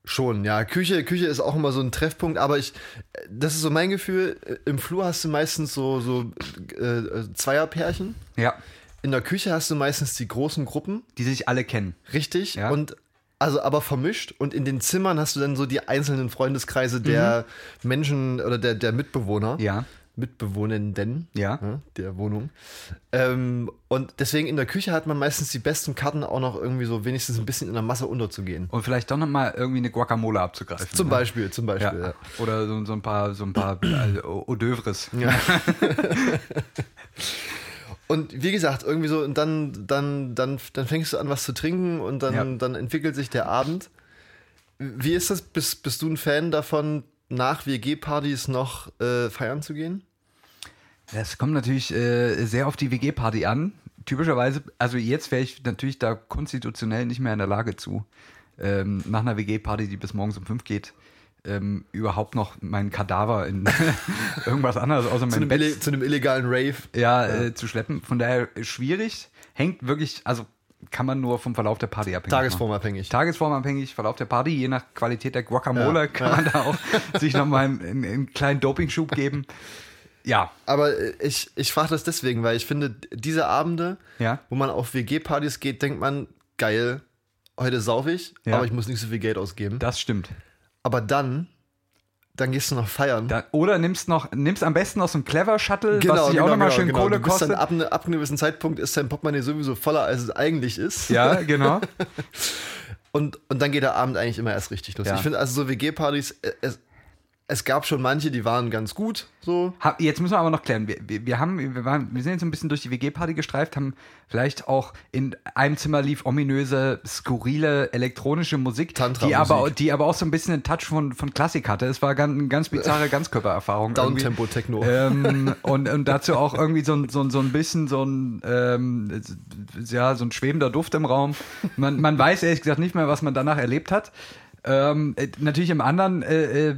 schon, ja. Küche, Küche ist auch immer so ein Treffpunkt, aber ich, das ist so mein Gefühl, im Flur hast du meistens so, so äh, äh, Zweierpärchen. Ja. In der Küche hast du meistens die großen Gruppen, Die sich alle kennen. richtig? Ja. Und also aber vermischt und in den Zimmern hast du dann so die einzelnen Freundeskreise der Menschen oder der, der Mitbewohner. Mhm. Ja. Mitbewohnenden Ja. ne, der Wohnung. Ähm, und deswegen in der Küche hat man meistens die besten Karten auch noch irgendwie so wenigstens ein bisschen in der Masse unterzugehen. Und vielleicht doch nochmal irgendwie eine Guacamole abzugreifen. Zum ne? Beispiel, zum Beispiel. Ja. Ja. Oder so, so ein paar, so ein paar äh, Hors d'oeuvres. Ja. Und wie gesagt, irgendwie so, und dann, dann, dann, dann fängst du an, was zu trinken und dann, Ja. dann entwickelt sich der Abend. Wie ist das? Bist, bist du ein Fan davon, nach WG-Partys noch äh, feiern zu gehen? Das kommt natürlich äh, sehr auf die WG-Party an. Typischerweise, also jetzt wäre ich natürlich da konstitutionell nicht mehr in der Lage zu, ähm, nach einer WG-Party, die bis morgens um fünf geht, ähm, überhaupt noch meinen Kadaver in irgendwas anderes außer Zu mein einem, Bett ille- zu einem illegalen Rave? ja, Äh, zu schleppen. Von daher schwierig. Hängt wirklich, also kann man nur vom Verlauf der Party abhängig machen. Tagesformabhängig. Tagesformabhängig, Verlauf der Party, je nach Qualität der Guacamole Ja, kann man da auch sich nochmal einen, einen, einen kleinen Dopingschub geben. Ja, Aber äh, ich, ich frage das deswegen, weil ich finde, diese Abende, ja. wo man auf WG-Partys geht, denkt man, geil, heute sauf ich, Ja. aber ich muss nicht so viel Geld ausgeben. Das stimmt. Aber dann, dann gehst du noch feiern. Da, oder nimmst noch, nimmst am besten noch so ein Clever Shuttle, was sich auch nochmal schön Kohle du bist kostet. Dann ab, ne, ab einem gewissen Zeitpunkt ist dein Portemonnaie sowieso voller, als es eigentlich ist. Ja, genau. und, und dann geht der Abend eigentlich immer erst richtig los. Ja. Ich finde also so WG-Partys, äh, es, es gab schon manche, die waren ganz gut. So. Jetzt müssen wir aber noch klären. Wir, wir, wir, haben, wir, waren, wir sind jetzt ein bisschen durch die WG-Party gestreift, haben vielleicht auch in einem Zimmer lief ominöse, skurrile elektronische Musik, Tantra-Musik. die aber, die aber auch so ein bisschen einen Touch von, von Klassik hatte. Es war ganz, eine ganz bizarre Ganzkörpererfahrung. Downtempo-Techno. Ähm, und, und dazu auch irgendwie so ein, so ein, so ein bisschen so ein, ähm, ja, so ein schwebender Duft im Raum. Man, man weiß ehrlich gesagt nicht mehr, was man danach erlebt hat. Ähm, äh, natürlich im anderen äh, äh,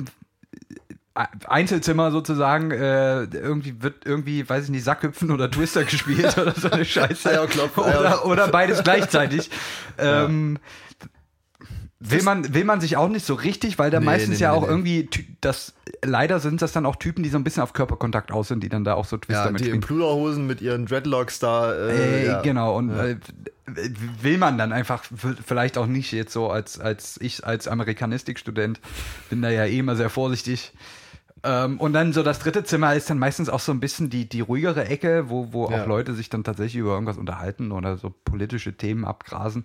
Einzelzimmer sozusagen, äh, irgendwie wird irgendwie, weiß ich nicht, Sackhüpfen oder Twister gespielt oder so eine Scheiße. Eierklopfen, oder, Eier- oder beides gleichzeitig. Ähm, Will man, will man sich auch nicht so richtig, weil da Nee, meistens nee, ja nee, auch irgendwie, das, leider sind das dann auch Typen, die so ein bisschen auf Körperkontakt aus sind, die dann da auch so Twister Ja, die in mitspielen. Pluderhosen mit ihren Dreadlocks da. Äh, Äh, ja. Genau, und äh, will man dann einfach vielleicht auch nicht jetzt so als, als ich als Amerikanistikstudent bin da ja eh immer sehr vorsichtig. Ähm, und dann so das dritte Zimmer ist dann meistens auch so ein bisschen die, die ruhigere Ecke, wo, wo Ja. auch Leute sich dann tatsächlich über irgendwas unterhalten oder so politische Themen abgrasen.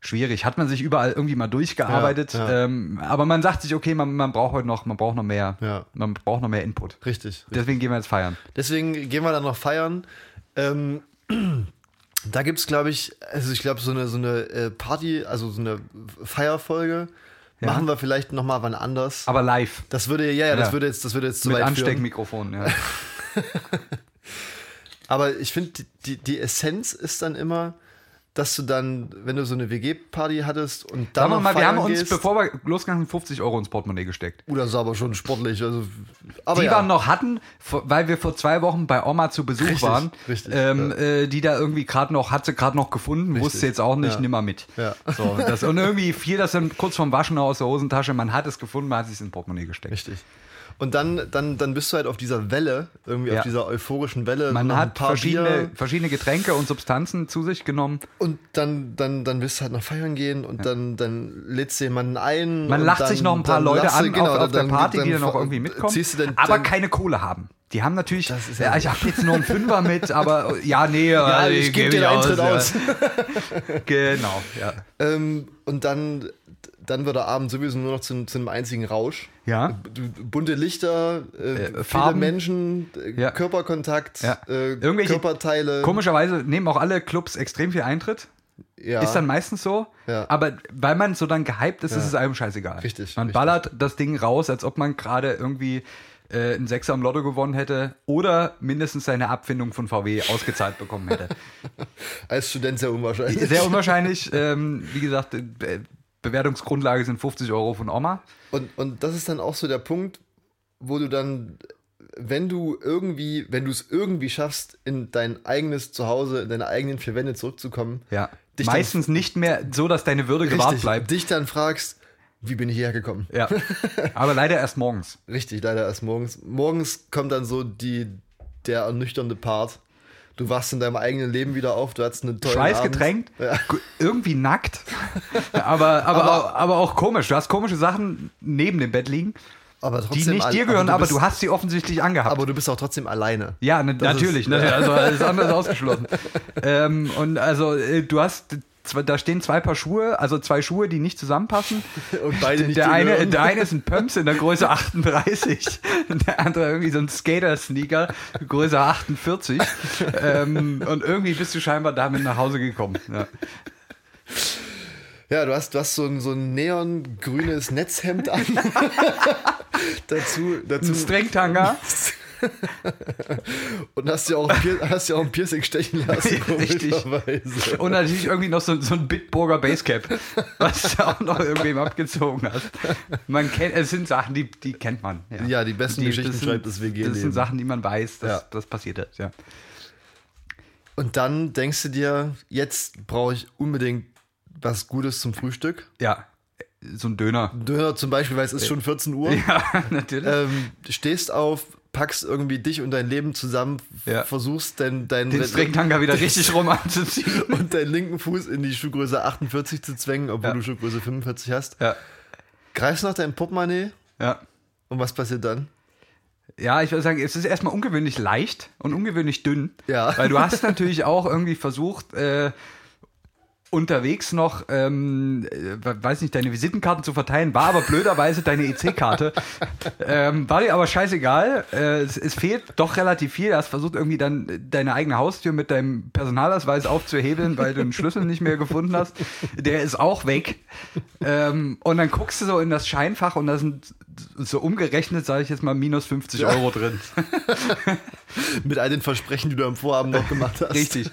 Schwierig. Hat man sich überall irgendwie mal durchgearbeitet. Ja, ja. Ähm, aber man sagt sich, okay, man, man braucht heute noch, man braucht noch mehr, Ja. man braucht noch mehr Input. Richtig. Deswegen gehen wir jetzt feiern. Deswegen gehen wir dann noch feiern. Ähm, da gibt es, glaube ich, also ich glaube, so eine, so eine äh, Party, also so eine Feierfolge, machen wir vielleicht nochmal wann anders. Aber live. das würde, ja, ja, das Ja. würde jetzt, das würde jetzt zu Mit weit führen. Ansteckmikrofon, ja. Aber ich finde, die, die Essenz ist dann immer, dass du dann, wenn du so eine WG-Party hattest und dann Sagen wir mal, wir haben uns, gehst, bevor wir losgegangen sind, 50 Euro ins Portemonnaie gesteckt. Uh, das ist aber schon sportlich. Also, aber die ja. wir noch hatten, weil wir vor zwei Wochen bei Oma zu Besuch Richtig, waren. richtig, ähm, ja. äh, die da irgendwie gerade noch, hat sie gerade noch gefunden, Richtig, wusste jetzt auch nicht, ja. nimm mal mit. Ja. So, das, und irgendwie fiel das dann kurz vorm Waschen aus der Hosentasche, man hat es gefunden, man hat es ins Portemonnaie gesteckt. Richtig. Und dann, dann, dann bist du halt auf dieser Welle, irgendwie Ja. auf dieser euphorischen Welle. Man noch ein hat paar verschiedene, Bier verschiedene Getränke und Substanzen zu sich genommen. und dann, dann, dann willst du halt noch feiern gehen und dann, dann lädst du jemanden ein. Man lacht dann, sich noch ein paar Leute an genau, auf, auf der dann- Party, die dann auch irgendwie mitkommen, dann, aber keine Kohle haben. Die haben natürlich, ja, ja- ich habe jetzt nur einen Fünfer mit, aber ja, nee, ja, äh, ich gebe geb dir den Eintritt ja. aus. Genau, ja. ähm, und dann, dann wird der Abend sowieso nur noch zu, zu einem einzigen Rausch. Ja. Bunte Lichter, äh, viele Farben. Menschen, äh, Ja. Körperkontakt, Ja. äh, Irgendwelche- Körperteile. Komischerweise nehmen auch alle Clubs extrem viel Eintritt. ja. Ist dann meistens so. Ja. Aber weil man so dann gehypt ist, ist es einem scheißegal. Richtig, Man richtig. ballert das Ding raus, als ob man gerade irgendwie äh, einen Sechser am Lotto gewonnen hätte oder mindestens seine Abfindung von VW ausgezahlt bekommen hätte. Als Student sehr unwahrscheinlich. Sehr unwahrscheinlich. ähm, wie gesagt, äh, Bewertungsgrundlage sind 50 Euro von Oma. Und, und das ist dann auch so der Punkt, wo du dann, wenn du irgendwie, wenn du es irgendwie schaffst, in dein eigenes Zuhause, in deine eigenen vier Wände zurückzukommen, Ja. Dich dann- Meistens nicht mehr so, dass deine Würde gewahrt richtig, bleibt. dich dann fragst, wie bin ich hierher gekommen? Ja. Aber leider erst morgens. Richtig, leider erst morgens. Morgens kommt dann so die, der ernüchternde Part. Du wachst in deinem eigenen Leben wieder auf, du hattest einen tollen Schweißgetränkt, Abend. Ja. gu- irgendwie nackt, aber, aber, aber, aber auch komisch. Du hast komische Sachen neben dem Bett liegen, Aber die nicht dir gehören, aber bist, du hast sie offensichtlich angehabt. Aber du bist auch trotzdem alleine. ja, ne, Das natürlich, ist- natürlich. Also alles andere ist ausgeschlossen. ähm, und also äh, du hast, da stehen zwei Paar Schuhe, also zwei Schuhe, die nicht zusammenpassen. Und beide nicht der, eine, der eine ist ein Pumps in der Größe 38, und der andere irgendwie so ein Skater-Sneaker, Größe 48. ähm, und irgendwie bist du scheinbar damit nach Hause gekommen. Ja. Ja, du hast, du hast so ein, so ein neongrünes Netzhemd an. dazu, dazu Ein Stringtanga. und hast ja auch hast ja auch ein Piercing stechen lassen, Ja, richtig. Und natürlich irgendwie noch so, so ein Bitburger Basecap, was du auch noch irgendwem abgezogen hast. Man kennt, es sind Sachen, die, die kennt man. Ja, die besten Geschichten das sind- schreibt das WG-Leben. Das sind Sachen, die man weiß, dass Ja. das passiert ist. Ja. Und dann denkst du dir, jetzt brauche ich unbedingt was Gutes zum Frühstück. ja, so ein Döner. Döner zum Beispiel, weil es ist schon 14 Uhr. Ja, natürlich. Ähm, stehst auf, packst irgendwie dich und dein Leben zusammen, Ja. versuchst dein, dein, Den Stringtanga wieder richtig rum anzuziehen. und deinen linken Fuß in die Schuhgröße 48 zu zwängen, obwohl Ja. du Schuhgröße 45 hast. Ja, Greifst nach deinem Portemonnaie ja. Und was passiert dann? Ja, ich würde sagen, es ist erstmal ungewöhnlich leicht und ungewöhnlich dünn. Ja. Weil du hast natürlich auch irgendwie versucht, äh, unterwegs noch, ähm, äh, weiß nicht, deine Visitenkarten zu verteilen, war aber blöderweise deine EC-Karte. ähm, war dir aber scheißegal. Äh, es, es, fehlt doch relativ viel. Du hast versucht, irgendwie dann deine eigene Haustür mit deinem Personalausweis aufzuhebeln, weil du den Schlüssel nicht mehr gefunden hast. Der ist auch weg. Ähm, und dann guckst du so in das Scheinfach und da sind so umgerechnet, sage ich jetzt mal, minus 50 Euro drin. mit all den Versprechen, die du am Vorabend noch gemacht hast. Richtig.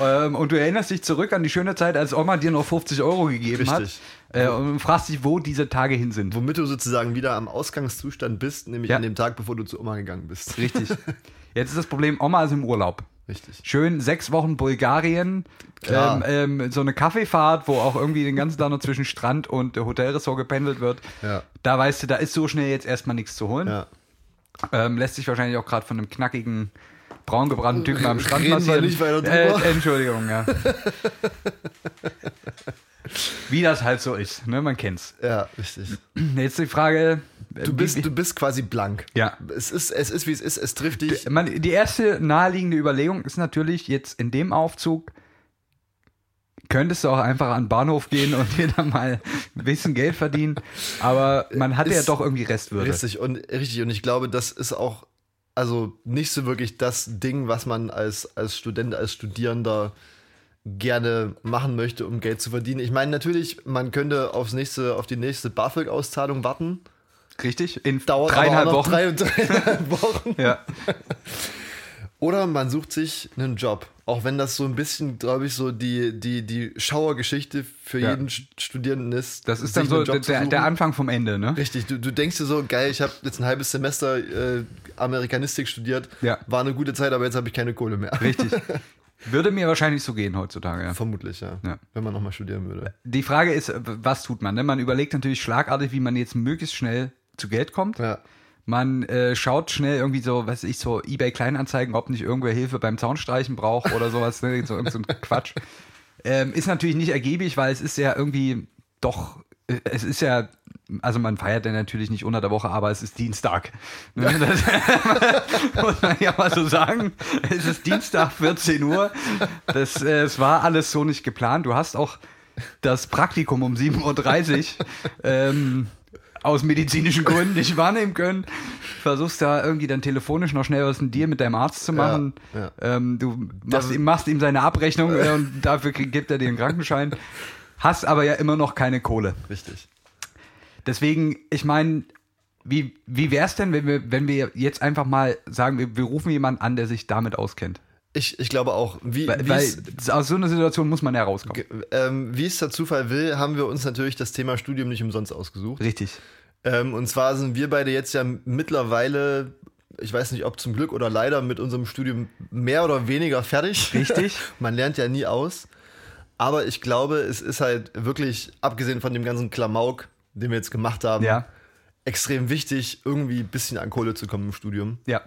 Ähm, und du erinnerst dich zurück an die schöne Zeit, als Oma dir noch 50 Euro gegeben Richtig. hat. Äh, und fragst dich, wo diese Tage hin sind. Womit du sozusagen wieder am Ausgangszustand bist, nämlich Ja. an dem Tag, bevor du zu Oma gegangen bist. Richtig. Jetzt ist das Problem, Oma ist im Urlaub. Richtig. Schön sechs Wochen Bulgarien, Klar. ähm, ähm, so eine Kaffeefahrt, wo auch irgendwie den ganzen Tag noch zwischen Strand und Hotelressort gependelt wird. Ja. Da weißt du, da ist so schnell jetzt erstmal nichts zu holen. Ja. Ähm, lässt sich wahrscheinlich auch gerade von einem knackigen, braungebrannten Typen am Strand Reden massieren. nicht weiter drüber. Äh, Entschuldigung, ja. Wie das halt so ist, ne? Man kennt's. Ja, richtig. Jetzt die Frage. äh, Du bist, du bist quasi blank. Ja. Es ist, es ist, wie es ist, es trifft dich. man, die erste naheliegende Überlegung ist natürlich jetzt in dem Aufzug, könntest du auch einfach an den Bahnhof gehen und dir dann mal ein bisschen Geld verdienen. Aber man hatte ja Ist- doch irgendwie Restwürde. Richtig und richtig und ich glaube, das ist auch also nicht so wirklich das Ding, was man als als Student, als Studierender gerne machen möchte, um Geld zu verdienen. Ich meine natürlich, man könnte aufs nächste auf die nächste BAföG Auszahlung warten. Richtig? In Dauert dreieinhalb Wochen. Drei, dreieinhalb Wochen. Ja. Oder man sucht sich einen Job. Auch wenn das so ein bisschen, glaube ich, so die, die, die Schauergeschichte für Ja. jeden St- Studierenden ist. Das ist dann so der, der Anfang vom Ende, ne? Richtig, du, du denkst dir so, geil, ich habe jetzt ein halbes Semester äh, Amerikanistik studiert, Ja. war eine gute Zeit, aber jetzt habe ich keine Kohle mehr. Richtig. Würde mir wahrscheinlich so gehen heutzutage. Ja. Vermutlich, ja. Ja. Wenn man nochmal studieren würde. Die Frage ist, äh, was tut man? Ne? Man überlegt natürlich schlagartig, wie man jetzt möglichst schnell zu Geld kommt. Ja. Man äh, schaut schnell irgendwie so, was weiß ich, so eBay Kleinanzeigen, ob nicht irgendwer Hilfe beim Zaunstreichen braucht oder sowas, ne? so, irgend so ein Quatsch. Ähm, ist natürlich nicht ergiebig, weil es ist ja irgendwie doch, äh, es ist ja, also man feiert ja natürlich nicht unter der Woche, aber es ist Dienstag. Ne? Das muss man ja mal so sagen. Es ist Dienstag, 14 Uhr. Das, äh, es war alles so nicht geplant. Du hast auch das Praktikum um 7.30 Uhr ähm, aus medizinischen Gründen nicht wahrnehmen können. Versuchst da irgendwie dann telefonisch noch schnell was ein Deal mit deinem Arzt zu machen. ja. Ähm, du machst ihm, machst ihm seine Abrechnung äh, und dafür gibt er dir einen Krankenschein. Hast aber ja immer noch keine Kohle. Richtig. Deswegen, ich meine, wie, wie wäre es denn, wenn wir, wenn wir jetzt einfach mal sagen, wir, wir rufen jemanden an, der sich damit auskennt? Ich, ich glaube auch, wie, Weil, weil aus so einer Situation muss man ja rauskommen. ähm, wie es der Zufall will, haben wir uns natürlich das Thema Studium nicht umsonst ausgesucht. Richtig. Ähm, und zwar sind wir beide jetzt ja mittlerweile, ich weiß nicht, ob zum Glück oder leider, mit unserem Studium mehr oder weniger fertig. Richtig. Man lernt ja nie aus. Aber ich glaube, es ist halt wirklich, abgesehen von dem ganzen Klamauk, den wir jetzt gemacht haben, Ja. extrem wichtig, irgendwie ein bisschen an Kohle zu kommen im Studium. Ja.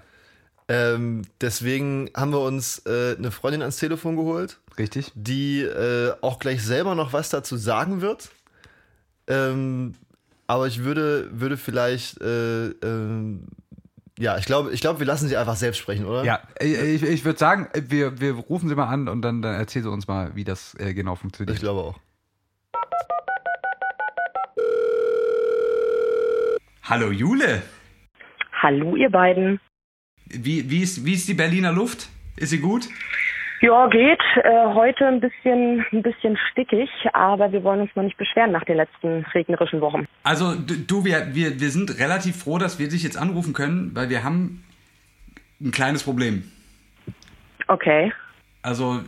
Ähm, deswegen haben wir uns äh, eine Freundin ans Telefon geholt, Richtig. die äh, auch gleich selber noch was dazu sagen wird. Ähm, aber ich würde, würde vielleicht, äh, ähm, ja, ich glaube, ich glaube, wir lassen sie einfach selbst sprechen, oder? Ja, ich, ich würde sagen, wir, wir rufen sie mal an und dann, dann erzähl sie uns mal, wie das äh, genau funktioniert. Ich glaube auch. Hallo Jule, Hallo, ihr beiden. Wie, wie, ist, wie ist die Berliner Luft? Ist sie gut? Ja, geht. Äh, heute ein bisschen, ein bisschen stickig, aber wir wollen uns mal nicht beschweren nach den letzten regnerischen Wochen. Also du, wir, wir, wir sind relativ froh, dass wir dich jetzt anrufen können, weil wir haben ein kleines Problem. Okay. Also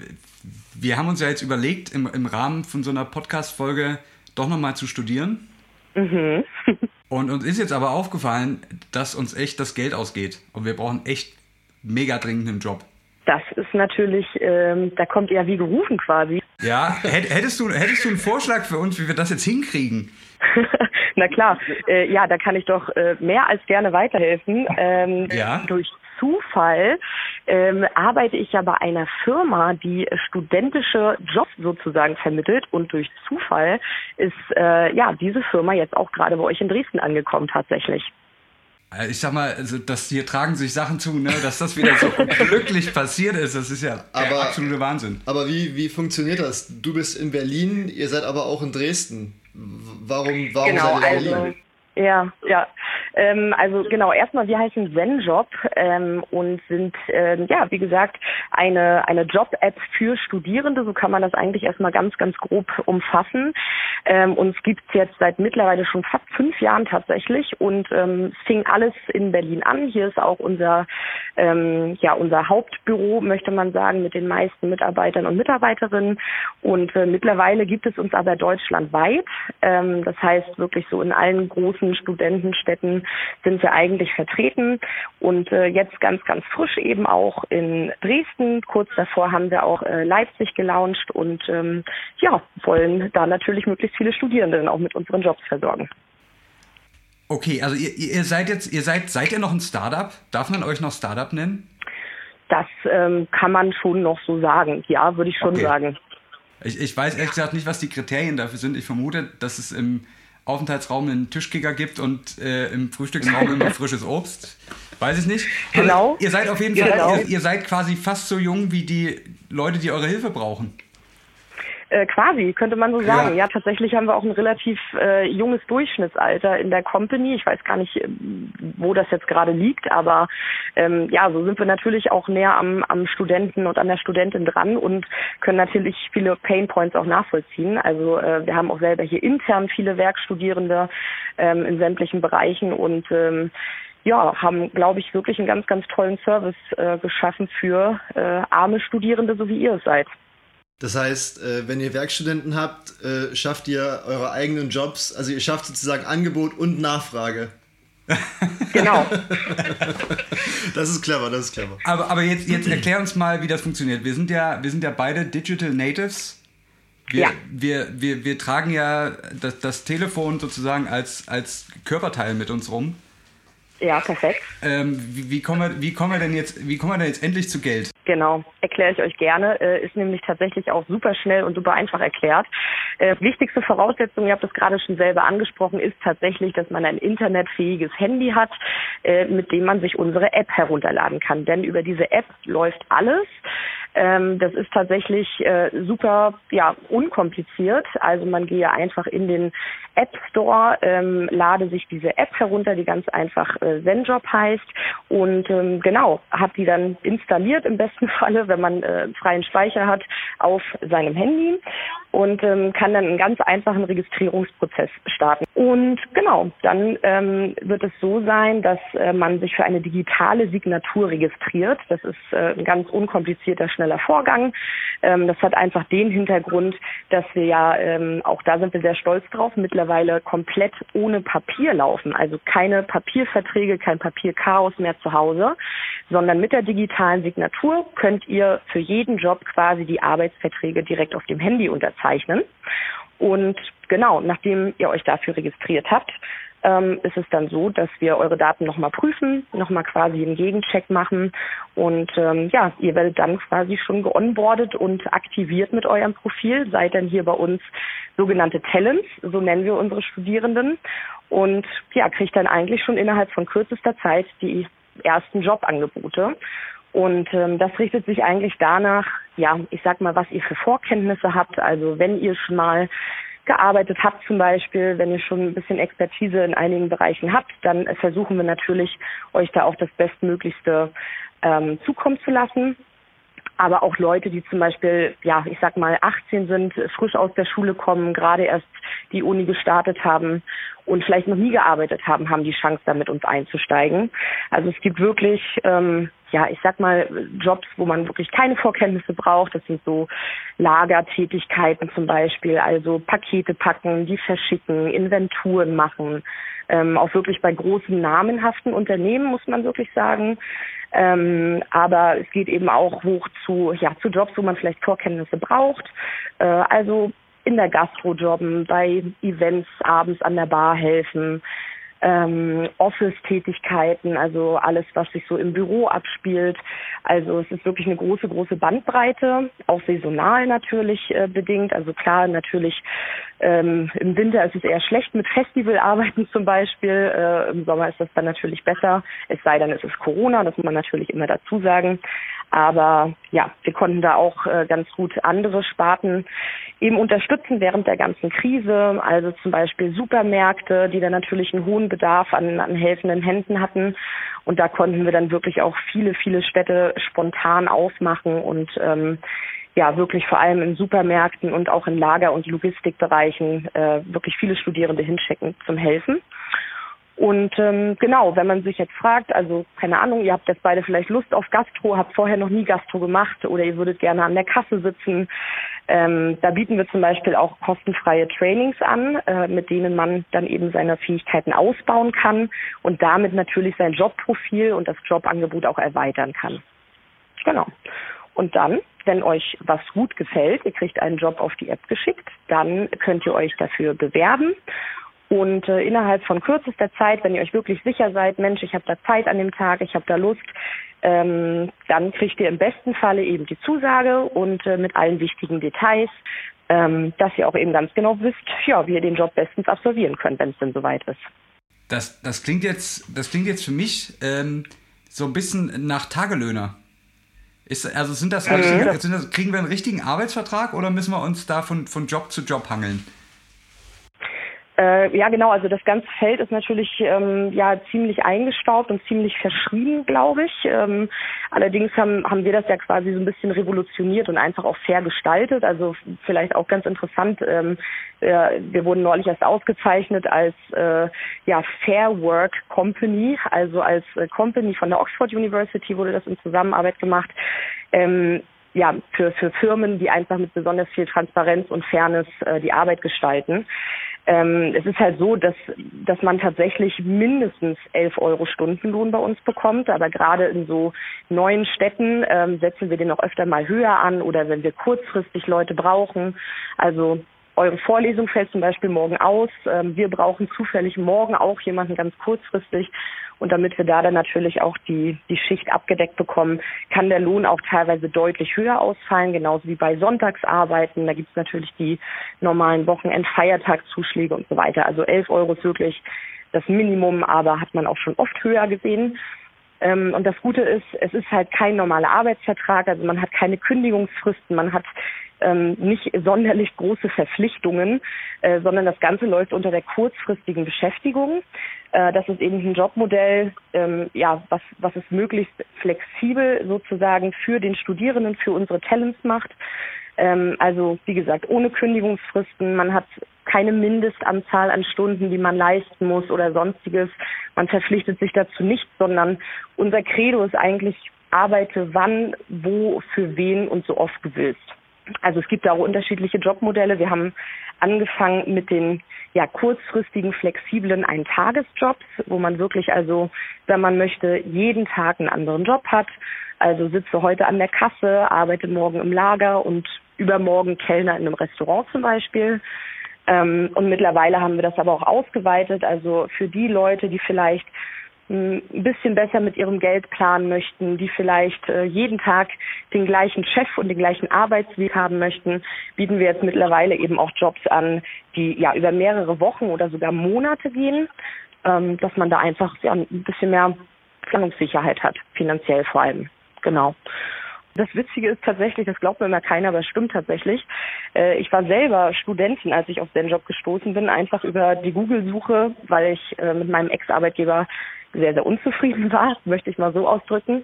wir haben uns ja jetzt überlegt, im, im Rahmen von so einer Podcast-Folge doch nochmal zu studieren. Und uns ist jetzt aber aufgefallen, dass uns echt das Geld ausgeht. Und wir brauchen echt mega dringend einen Job. Das ist natürlich, ähm, da kommt ja wie gerufen quasi. Ja, hätt- hättest du, hättest du einen Vorschlag für uns, wie wir das jetzt hinkriegen? Na klar, äh, ja, da kann ich doch äh, mehr als gerne weiterhelfen. Ähm, Ja. Durch Zufall ähm, arbeite ich ja bei einer Firma, die studentische Jobs sozusagen vermittelt und durch Zufall ist äh, ja diese Firma jetzt auch gerade bei euch in Dresden angekommen tatsächlich. Äh, ich sag mal, also das hier tragen sich Sachen zu, ne, dass das wieder so glücklich passiert ist. Das ist ja aber, der absolute Wahnsinn. Aber wie, wie funktioniert das? Du bist in Berlin, ihr seid aber auch in Dresden. Warum, warum genau, seid ihr in Berlin? Also, ja, ja. Ähm, also genau, erstmal, wir heißen ZenJob ähm, und sind, ähm, ja, wie gesagt, eine, eine Job-App für Studierende. So kann man das eigentlich erstmal ganz, ganz grob umfassen. Ähm, uns gibt's jetzt seit mittlerweile schon fast fünf Jahren tatsächlich und ähm, es fing alles in Berlin an. Hier ist auch unser, ähm, ja, unser Hauptbüro, möchte man sagen, mit den meisten Mitarbeitern und Mitarbeiterinnen. Und äh, mittlerweile gibt es uns aber deutschlandweit. Ähm, das heißt wirklich so in allen großen Studentenstädten sind wir eigentlich vertreten und äh, jetzt ganz, ganz frisch eben auch in Dresden. Kurz davor haben wir auch äh, Leipzig gelauncht und ähm, ja, wollen da natürlich möglichst viele Studierende dann auch mit unseren Jobs versorgen. Okay, also ihr, ihr seid jetzt, ihr seid, seid ihr noch ein Startup? Darf man euch noch Startup nennen? Das ähm, kann man schon noch so sagen. Ja, würde ich schon okay. sagen. Ich, ich weiß ehrlich gesagt nicht, was die Kriterien dafür sind. Ich vermute, dass es im Aufenthaltsraum einen Tischkicker gibt und äh, im Frühstücksraum immer frisches Obst. Weiß ich nicht. Genau. Also, ihr seid auf jeden Fall, genau. ihr, ihr seid quasi fast so jung wie die Leute, die eure Hilfe brauchen. Äh, quasi, könnte man so sagen. Ja. ja. tatsächlich haben wir auch ein relativ äh, junges Durchschnittsalter in der Company. Ich weiß gar nicht, ähm, wo das jetzt gerade liegt, aber ähm, ja, so sind wir natürlich auch näher am, am Studenten und an der Studentin dran und können natürlich viele Pain Points auch nachvollziehen. Also äh, wir haben auch selber hier intern viele Werkstudierende ähm, in sämtlichen Bereichen und ähm, ja, haben, glaube ich, wirklich einen ganz, ganz tollen Service äh, geschaffen für äh, arme Studierende, so wie ihr es seid. Das heißt, äh, wenn ihr Werkstudenten habt, äh, schafft ihr eure eigenen Jobs, also ihr schafft sozusagen Angebot und Nachfrage. Genau. das ist clever, das ist clever. Aber, aber jetzt, jetzt erklär uns mal, wie das funktioniert. Wir sind ja, wir sind ja beide Digital Natives. Wir, ja. wir, wir, wir tragen ja das, das Telefon sozusagen als, als Körperteil mit uns rum. Ja, perfekt. Ähm, wie, wie, kommen wir, wie, kommen wir denn jetzt, wie kommen wir denn jetzt endlich zu Geld? Genau, erkläre ich euch gerne. Äh, ist nämlich tatsächlich auch super schnell und super einfach erklärt. Äh, wichtigste Voraussetzung, ihr habt es gerade schon selber angesprochen, ist tatsächlich, dass man ein internetfähiges Handy hat, äh, mit dem man sich unsere App herunterladen kann. Denn über diese App läuft alles. Ähm, das ist tatsächlich äh, super ja, unkompliziert. Also man gehe einfach in den App Store, ähm, lade sich diese App herunter, die ganz einfach äh, Zenjob heißt und ähm, genau, hat die dann installiert im besten Falle, wenn man äh, freien Speicher hat, auf seinem Handy und ähm, kann dann einen ganz einfachen Registrierungsprozess starten. Und genau, dann ähm, wird es so sein, dass äh, man sich für eine digitale Signatur registriert. Das ist äh, ein ganz unkomplizierter, schneller Vorgang. Ähm, das hat einfach den Hintergrund, dass wir ja, ähm, auch da sind wir sehr stolz drauf, mittlerweile komplett ohne Papier laufen. Also keine Papierverträge, kein Papierchaos mehr zu Hause, sondern mit der digitalen Signatur könnt ihr für jeden Job quasi die Arbeitsverträge direkt auf dem Handy unterzeichnen. Und genau, nachdem ihr euch dafür registriert habt, ähm, ist es dann so, dass wir eure Daten nochmal prüfen, nochmal quasi einen Gegencheck machen und ähm, ja, ihr werdet dann quasi schon geonboardet und aktiviert mit eurem Profil, seid dann hier bei uns sogenannte Talents, so nennen wir unsere Studierenden und ja, kriegt dann eigentlich schon innerhalb von kürzester Zeit die ersten Jobangebote. Und ähm, das richtet sich eigentlich danach, ja, ich sag mal, was ihr für Vorkenntnisse habt. Also wenn ihr schon mal gearbeitet habt zum Beispiel, wenn ihr schon ein bisschen Expertise in einigen Bereichen habt, dann versuchen wir natürlich, euch da auch das Bestmöglichste ähm, zukommen zu lassen. Aber auch Leute, die zum Beispiel, ja, ich sag mal, 18 sind, frisch aus der Schule kommen, gerade erst die Uni gestartet haben und vielleicht noch nie gearbeitet haben, haben die Chance, da mit uns einzusteigen. Also es gibt wirklich ähm, ja, ich sag mal, Jobs, wo man wirklich keine Vorkenntnisse braucht. Das sind so Lagertätigkeiten zum Beispiel, also Pakete packen, die verschicken, Inventuren machen. Ähm, auch wirklich bei großen namenhaften Unternehmen muss man wirklich sagen. Ähm, aber es geht eben auch hoch zu, ja, zu Jobs, wo man vielleicht Vorkenntnisse braucht. Äh, also in der Gastro jobben, bei Events abends an der Bar helfen, ähm, Office-Tätigkeiten, also alles, was sich so im Büro abspielt. Also es ist wirklich eine große, große Bandbreite, auch saisonal natürlich äh, bedingt. Also klar, natürlich ähm, im Winter ist es eher schlecht mit Festivalarbeiten zum Beispiel. Äh, Im Sommer ist das dann natürlich besser. Es sei denn, es ist Corona, das muss man natürlich immer dazu sagen. Aber ja, wir konnten da auch äh, ganz gut andere Sparten eben unterstützen während der ganzen Krise. Also zum Beispiel Supermärkte, die dann natürlich einen hohen Bedarf an, an helfenden Händen hatten. Und da konnten wir dann wirklich auch viele, viele Städte spontan aufmachen und ähm, ja wirklich vor allem in Supermärkten und auch in Lager- und Logistikbereichen äh, wirklich viele Studierende hinschicken zum Helfen. Und ähm, genau, wenn man sich jetzt fragt, also keine Ahnung, ihr habt jetzt beide vielleicht Lust auf Gastro, habt vorher noch nie Gastro gemacht oder ihr würdet gerne an der Kasse sitzen, ähm, da bieten wir zum Beispiel auch kostenfreie Trainings an, äh, mit denen man dann eben seine Fähigkeiten ausbauen kann und damit natürlich sein Jobprofil und das Jobangebot auch erweitern kann. Genau. Und dann, wenn euch was gut gefällt, ihr kriegt einen Job auf die App geschickt, dann könnt ihr euch dafür bewerben und äh, innerhalb von kürzester Zeit, wenn ihr euch wirklich sicher seid, Mensch, ich habe da Zeit an dem Tag, ich habe da Lust, ähm, dann kriegt ihr im besten Falle eben die Zusage und äh, mit allen wichtigen Details, ähm, dass ihr auch eben ganz genau wisst, ja, wie ihr den Job bestens absolvieren könnt, wenn es denn soweit ist. Das, das klingt jetzt, das klingt jetzt für mich ähm, so ein bisschen nach Tagelöhner. Ist, also sind das, mhm. sind das, kriegen wir einen richtigen Arbeitsvertrag oder müssen wir uns da von, von Job zu Job hangeln? Äh, ja, genau. Also das ganze Feld ist natürlich ähm, ja ziemlich eingestaubt und ziemlich verschrieben, glaube ich. Ähm, allerdings haben, haben wir das ja quasi so ein bisschen revolutioniert und einfach auch fair gestaltet. Also vielleicht auch ganz interessant. Ähm, wir, wir wurden neulich erst ausgezeichnet als äh, ja Fair Work Company, also als äh, Company von der Oxford University wurde das in Zusammenarbeit gemacht. Ähm, ja, für, für Firmen, die einfach mit besonders viel Transparenz und Fairness äh, die Arbeit gestalten. Ähm, es ist halt so, dass, dass man tatsächlich mindestens 11 Euro Stundenlohn bei uns bekommt, aber gerade in so neuen Städten ähm, setzen wir den auch öfter mal höher an oder wenn wir kurzfristig Leute brauchen. Also eure Vorlesung fällt zum Beispiel morgen aus. Ähm, wir brauchen zufällig morgen auch jemanden ganz kurzfristig. Und damit wir da dann natürlich auch die, die Schicht abgedeckt bekommen, kann der Lohn auch teilweise deutlich höher ausfallen, genauso wie bei Sonntagsarbeiten. Da gibt es natürlich die normalen Wochenend-, Feiertagszuschläge und so weiter. Also 11 Euro ist wirklich das Minimum, aber hat man auch schon oft höher gesehen. Ähm, und das Gute ist, es ist halt kein normaler Arbeitsvertrag, also man hat keine Kündigungsfristen, man hat ähm, nicht sonderlich große Verpflichtungen, äh, sondern das Ganze läuft unter der kurzfristigen Beschäftigung. Äh, das ist eben ein Jobmodell, ähm, ja, was, was es möglichst flexibel sozusagen für den Studierenden, für unsere Talents macht. Ähm, also wie gesagt, ohne Kündigungsfristen, man hat keine Mindestanzahl an Stunden, die man leisten muss oder sonstiges. Man verpflichtet sich dazu nicht, sondern unser Credo ist eigentlich, arbeite wann, wo, für wen und so oft du willst. Also es gibt da auch unterschiedliche Jobmodelle. Wir haben angefangen mit den ja, kurzfristigen, flexiblen Eintagesjobs, wo man wirklich also, wenn man möchte, jeden Tag einen anderen Job hat. Also sitze heute an der Kasse, arbeite morgen im Lager und übermorgen Kellner in einem Restaurant zum Beispiel. Ähm, und mittlerweile haben wir das aber auch ausgeweitet. Also für die Leute, die vielleicht ein bisschen besser mit ihrem Geld planen möchten, die vielleicht äh, jeden Tag den gleichen Chef und den gleichen Arbeitsweg haben möchten, bieten wir jetzt mittlerweile eben auch Jobs an, die ja über mehrere Wochen oder sogar Monate gehen, ähm, dass man da einfach ein bisschen mehr Planungssicherheit hat, finanziell vor allem. Genau. Das Witzige ist tatsächlich, das glaubt mir immer keiner, aber es stimmt tatsächlich. Äh, ich war selber Studentin, als ich auf den Job gestoßen bin, einfach über die Google-Suche, weil ich äh, mit meinem Ex-Arbeitgeber sehr, sehr unzufrieden war, möchte ich mal so ausdrücken.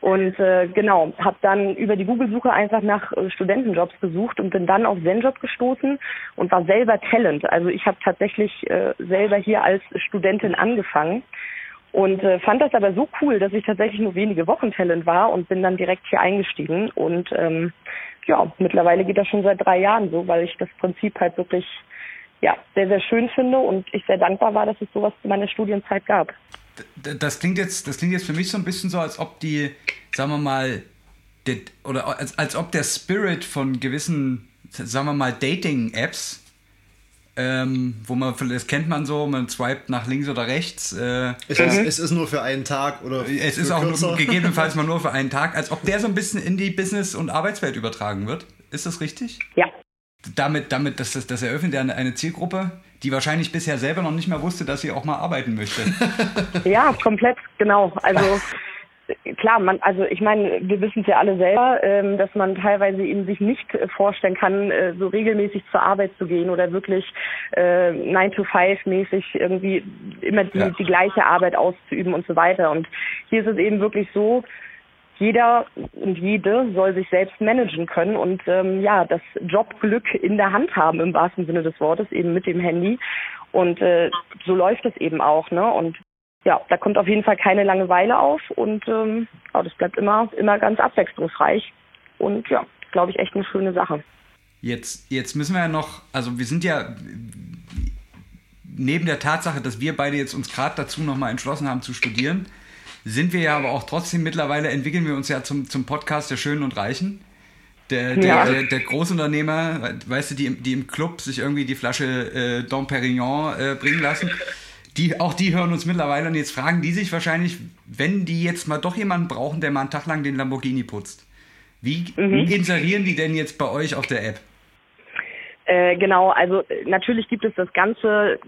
Und äh, genau, habe dann über die Google-Suche einfach nach äh, Studentenjobs gesucht und bin dann auf Zenjob gestoßen und war selber Talent. Also ich habe tatsächlich äh, selber hier als Studentin angefangen und äh, fand das aber so cool, dass ich tatsächlich nur wenige Wochen Talent war und bin dann direkt hier eingestiegen. Und ähm, ja, mittlerweile geht das schon seit drei Jahren so, weil ich das Prinzip halt wirklich ja, sehr, sehr schön finde und ich sehr dankbar war, dass es sowas zu meiner Studienzeit gab das klingt jetzt, das klingt jetzt für mich so ein bisschen so, als ob die, sagen wir mal, der, oder als, als ob der Spirit von gewissen, sagen wir mal, Dating-Apps ähm, wo man, das kennt man so, man swiped nach links oder rechts. Äh, es, ist, es ist nur für einen Tag oder Es ist auch nur, gegebenenfalls mal nur für einen Tag, als ob der so ein bisschen in die Business- und Arbeitswelt übertragen wird. Ist das richtig? Ja. Damit, damit das, das, das eröffnet ja eine Zielgruppe, die wahrscheinlich bisher selber noch nicht mehr wusste, dass sie auch mal arbeiten möchte. ja, komplett, genau. Also klar, man, also ich meine, wir wissen es ja alle selber, ähm, dass man teilweise eben sich nicht äh, vorstellen kann, äh, so regelmäßig zur Arbeit zu gehen oder wirklich äh, 9 to 5 mäßig irgendwie immer die, ja. die gleiche Arbeit auszuüben und so weiter. Und hier ist es eben wirklich so, jeder und jede soll sich selbst managen können und ähm, ja, das Jobglück in der Hand haben im wahrsten Sinne des Wortes, eben mit dem Handy. Und äh, so läuft es eben auch, ne? Und ja, da kommt auf jeden Fall keine Langeweile auf und ähm, ja, das bleibt immer, immer ganz abwechslungsreich. Und ja, glaube ich, echt eine schöne Sache. Jetzt, jetzt müssen wir ja noch, also wir sind ja neben der Tatsache, dass wir beide jetzt uns gerade dazu nochmal entschlossen haben zu studieren, sind wir ja aber auch trotzdem mittlerweile, entwickeln wir uns ja zum, zum Podcast der Schönen und Reichen. Der, der, ja. der, der Großunternehmer, weißt du, die, die im Club sich irgendwie die Flasche äh, Dom Perignon äh, bringen lassen die, auch die hören uns mittlerweile und jetzt fragen die sich wahrscheinlich, wenn die jetzt mal doch jemanden brauchen, der mal einen Tag lang den Lamborghini putzt. Wie, mhm. wie inserieren die denn jetzt bei euch auf der App? Äh, genau, also natürlich gibt es das ganze,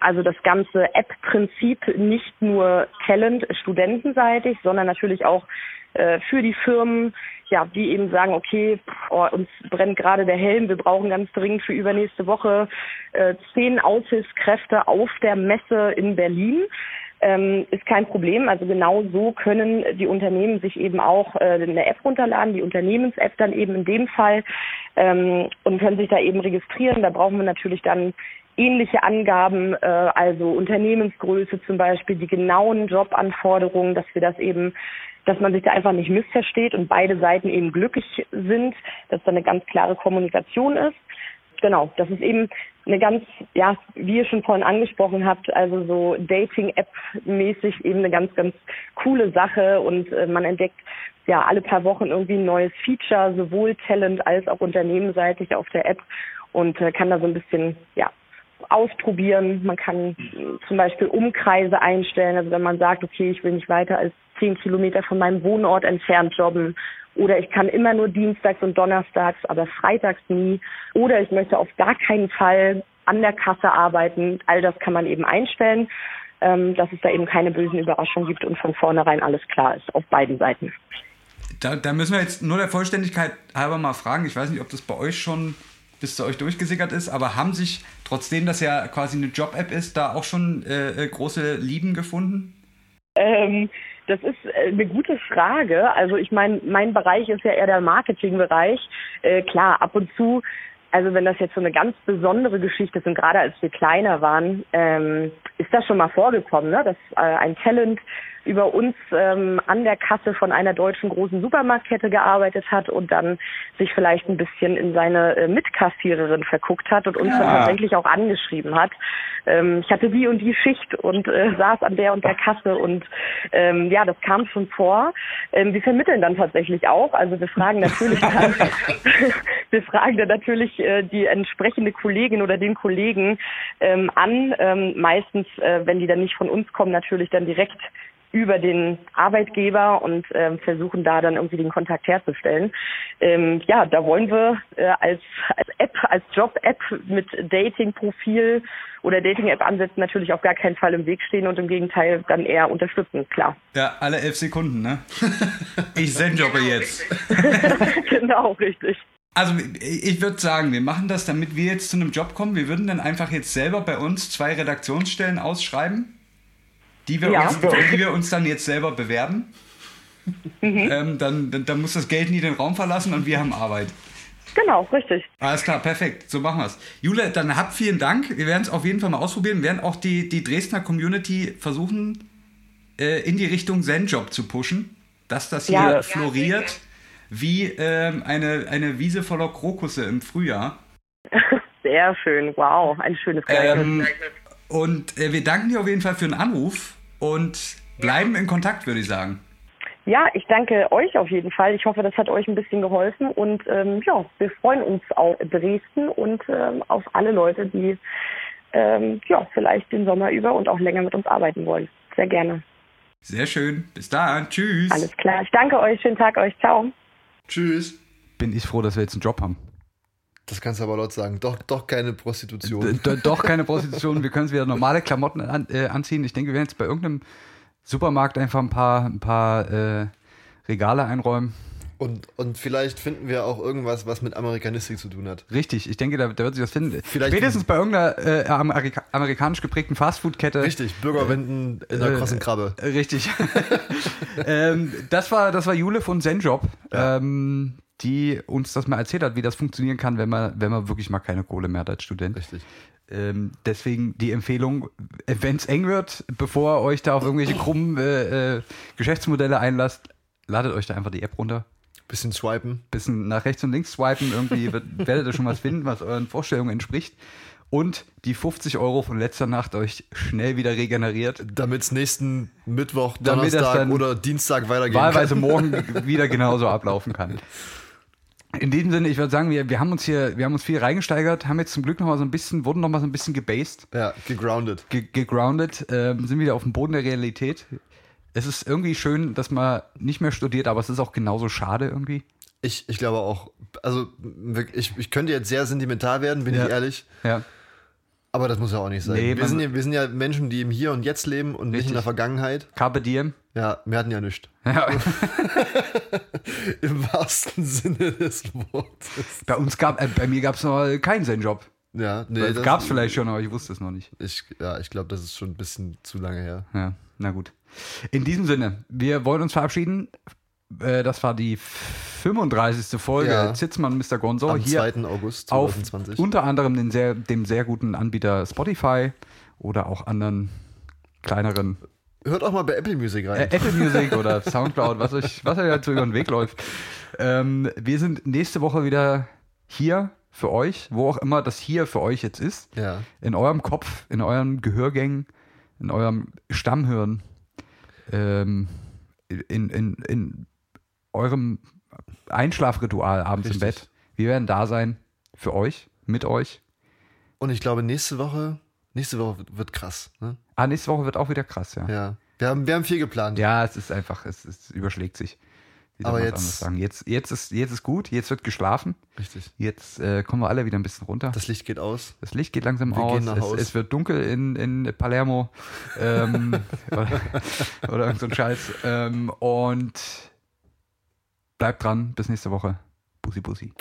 also das ganze App-Prinzip nicht nur Talent studentenseitig, sondern natürlich auch äh, für die Firmen, ja, die eben sagen, okay, oh, uns brennt gerade der Helm, wir brauchen ganz dringend für übernächste Woche äh, zehn Aushilfskräfte auf der Messe in Berlin. Ähm, ist kein Problem. Also genau so können die Unternehmen sich eben auch äh, eine App runterladen, die Unternehmens-App dann eben in dem Fall ähm, und können sich da eben registrieren. Da brauchen wir natürlich dann ähnliche Angaben, äh, also Unternehmensgröße zum Beispiel, die genauen Jobanforderungen, dass wir das eben dass man sich da einfach nicht missversteht und beide Seiten eben glücklich sind, dass da eine ganz klare Kommunikation ist. Genau, das ist eben eine ganz, ja, wie ihr schon vorhin angesprochen habt, also so Dating-App-mäßig eben eine ganz, ganz coole Sache und äh, man entdeckt ja alle paar Wochen irgendwie ein neues Feature, sowohl Talent als auch unternehmenseitig auf der App und äh, kann da so ein bisschen, ja, ausprobieren. Man kann zum Beispiel Umkreise einstellen. Also wenn man sagt, okay, ich will nicht weiter als zehn Kilometer von meinem Wohnort entfernt jobben. Oder ich kann immer nur dienstags und donnerstags, aber freitags nie. Oder ich möchte auf gar keinen Fall an der Kasse arbeiten. All das kann man eben einstellen, ähm, dass es da eben keine bösen Überraschungen gibt und von vornherein alles klar ist auf beiden Seiten. Da, da müssen wir jetzt nur der Vollständigkeit halber mal fragen. Ich weiß nicht, ob das bei euch schon bis zu euch durchgesickert ist, aber haben sich, trotzdem das ja quasi eine Job-App ist, da auch schon äh, äh, große Lieben gefunden? Ähm, das ist äh, eine gute Frage. Also ich meine, mein Bereich ist ja eher der Marketingbereich. Äh, klar, ab und zu, also wenn das jetzt so eine ganz besondere Geschichte ist und gerade als wir kleiner waren, ähm, ist das schon mal vorgekommen, ne? dass äh, ein Talent über uns ähm, an der Kasse von einer deutschen großen Supermarktkette gearbeitet hat und dann sich vielleicht ein bisschen in seine äh, Mitkassiererin verguckt hat und uns ja. dann tatsächlich auch angeschrieben hat. Ähm, ich hatte die und die Schicht und äh, saß an der und der Kasse und ähm, ja, das kam schon vor. Ähm, wir vermitteln dann tatsächlich auch. Also wir fragen natürlich dann, wir fragen dann natürlich äh, die entsprechende Kollegin oder den Kollegen ähm, an. Ähm, meistens, äh, wenn die dann nicht von uns kommen, natürlich dann direkt über den Arbeitgeber und ähm, versuchen da dann irgendwie den Kontakt herzustellen. Ähm, ja, da wollen wir äh, als, als App, als Job-App mit Dating-Profil oder Dating-App-Ansätzen natürlich auf gar keinen Fall im Weg stehen und im Gegenteil dann eher unterstützen, klar. Ja, alle elf Sekunden, ne? ich sendjobbe jetzt. genau, richtig. Also ich würde sagen, wir machen das, damit wir jetzt zu einem Job kommen. Wir würden dann einfach jetzt selber bei uns zwei Redaktionsstellen ausschreiben die wir, ja. uns, die wir uns dann jetzt selber bewerben. Mhm. Ähm, dann, dann, dann muss das Geld nie den Raum verlassen und wir haben Arbeit. Genau, richtig. Alles klar, perfekt. So machen wir es. Jule, dann habt vielen Dank. Wir werden es auf jeden Fall mal ausprobieren. Wir werden auch die, die Dresdner Community versuchen, äh, in die Richtung Zen-Job zu pushen, dass das hier ja, floriert ja, wie ähm, eine, eine Wiese voller Krokusse im Frühjahr. Sehr schön, wow, ein schönes Gleichnis. Ähm, und äh, wir danken dir auf jeden Fall für den Anruf und bleiben in Kontakt, würde ich sagen. Ja, ich danke euch auf jeden Fall. Ich hoffe, das hat euch ein bisschen geholfen. Und ähm, ja, wir freuen uns auf Dresden und ähm, auf alle Leute, die ähm, ja, vielleicht den Sommer über und auch länger mit uns arbeiten wollen. Sehr gerne. Sehr schön. Bis dann. Tschüss. Alles klar. Ich danke euch. Schönen Tag euch. Ciao. Tschüss. Bin ich froh, dass wir jetzt einen Job haben. Das kannst du aber laut sagen. Doch, doch keine Prostitution. D doch keine Prostitution. Wir können wieder normale Klamotten an, äh, anziehen. Ich denke, wir werden jetzt bei irgendeinem Supermarkt einfach ein paar, ein paar äh, Regale einräumen. Und, und vielleicht finden wir auch irgendwas, was mit Amerikanistik zu tun hat. Richtig, ich denke, da, da wird sich was finden. Vielleicht- Spätestens bei irgendeiner äh, Amerika amerikanisch geprägten Fastfood-Kette. Richtig, Bürgerwenden in der Äh, krossen Krabbe. Äh, Richtig. ähm, das, war, das war Jule von Zenjob, Ja. ähm, die uns das mal erzählt hat, wie das funktionieren kann, wenn man, wenn man wirklich mal keine Kohle mehr hat als Student. Richtig. Ähm, deswegen die Empfehlung, wenn es eng wird, bevor ihr euch da auf irgendwelche krummen äh, äh, Geschäftsmodelle einlasst, ladet euch da einfach die App runter. Bisschen swipen. Bisschen nach rechts und links swipen, irgendwie werdet ihr schon was finden, was euren Vorstellungen entspricht. Und die 50 Euro von letzter Nacht euch schnell wieder regeneriert. Damit es nächsten Mittwoch, Donnerstag oder Dienstag weitergehen wahlweise kann. morgen wieder genauso ablaufen kann. In diesem Sinne, ich würde sagen, wir, wir haben uns hier, wir haben uns viel reingesteigert, haben jetzt zum Glück noch mal so ein bisschen, wurden noch mal so ein bisschen gebased, Ja, gegroundet. ge gegroundet, ähm, sind wieder auf dem Boden der Realität. Es ist irgendwie schön, dass man nicht mehr studiert, aber es ist auch genauso schade irgendwie. Ich, ich glaube auch, also ich, ich könnte jetzt sehr sentimental werden, bin Ja. ich ehrlich. Ja. Aber das muss ja auch nicht sein. Nee, wir, sind ja, wir sind ja Menschen, die im Hier und Jetzt leben und nicht Richtig. in der Vergangenheit. Carpe diem. Ja, wir hatten ja nichts. Ja. Im wahrsten Sinne des Wortes. Bei uns gab, äh, bei mir gab es noch keinen Zen-Job. Ja, nee, Nee, das gab es vielleicht schon, aber ich wusste es noch nicht. Ich, ja, ich glaube, das ist schon ein bisschen zu lange her. Ja, na gut. In diesem Sinne, wir wollen uns verabschieden. Äh, Das war die 35. Folge Ja. Zitzmann Mr. Gonzo Am hier 2. August auf 2020. unter anderem den sehr, dem sehr guten Anbieter Spotify oder auch anderen kleineren Hört auch mal bei Apple Music rein. äh, Apple Music oder Soundcloud, was euch, was euch dazu über den Weg läuft. Ähm, wir sind nächste Woche wieder hier für euch, wo auch immer das hier für euch jetzt ist. ja. In eurem Kopf, in euren Gehörgängen, in eurem Stammhirn, ähm, in, in, in eurem Einschlafritual abends im Richtig. Bett. Wir werden da sein für euch, mit euch. Und ich glaube, nächste Woche, nächste Woche wird krass. Ne? Ah, nächste Woche wird auch wieder krass, ja. Ja, Ja. Wir haben, wir haben viel geplant. es ist einfach, es, es überschlägt sich. Aber jetzt-? Jetzt, jetzt, ist, jetzt ist gut, jetzt wird geschlafen. Richtig. Jetzt äh, kommen wir alle wieder ein bisschen runter. Das Licht geht aus. Das Licht geht langsam Wir aus. gehen nach es, Haus. es wird dunkel in, in Palermo. ähm, oder, oder irgend so ein Scheiß. Ähm, und bleibt dran. Bis nächste Woche. Bussi, bussi.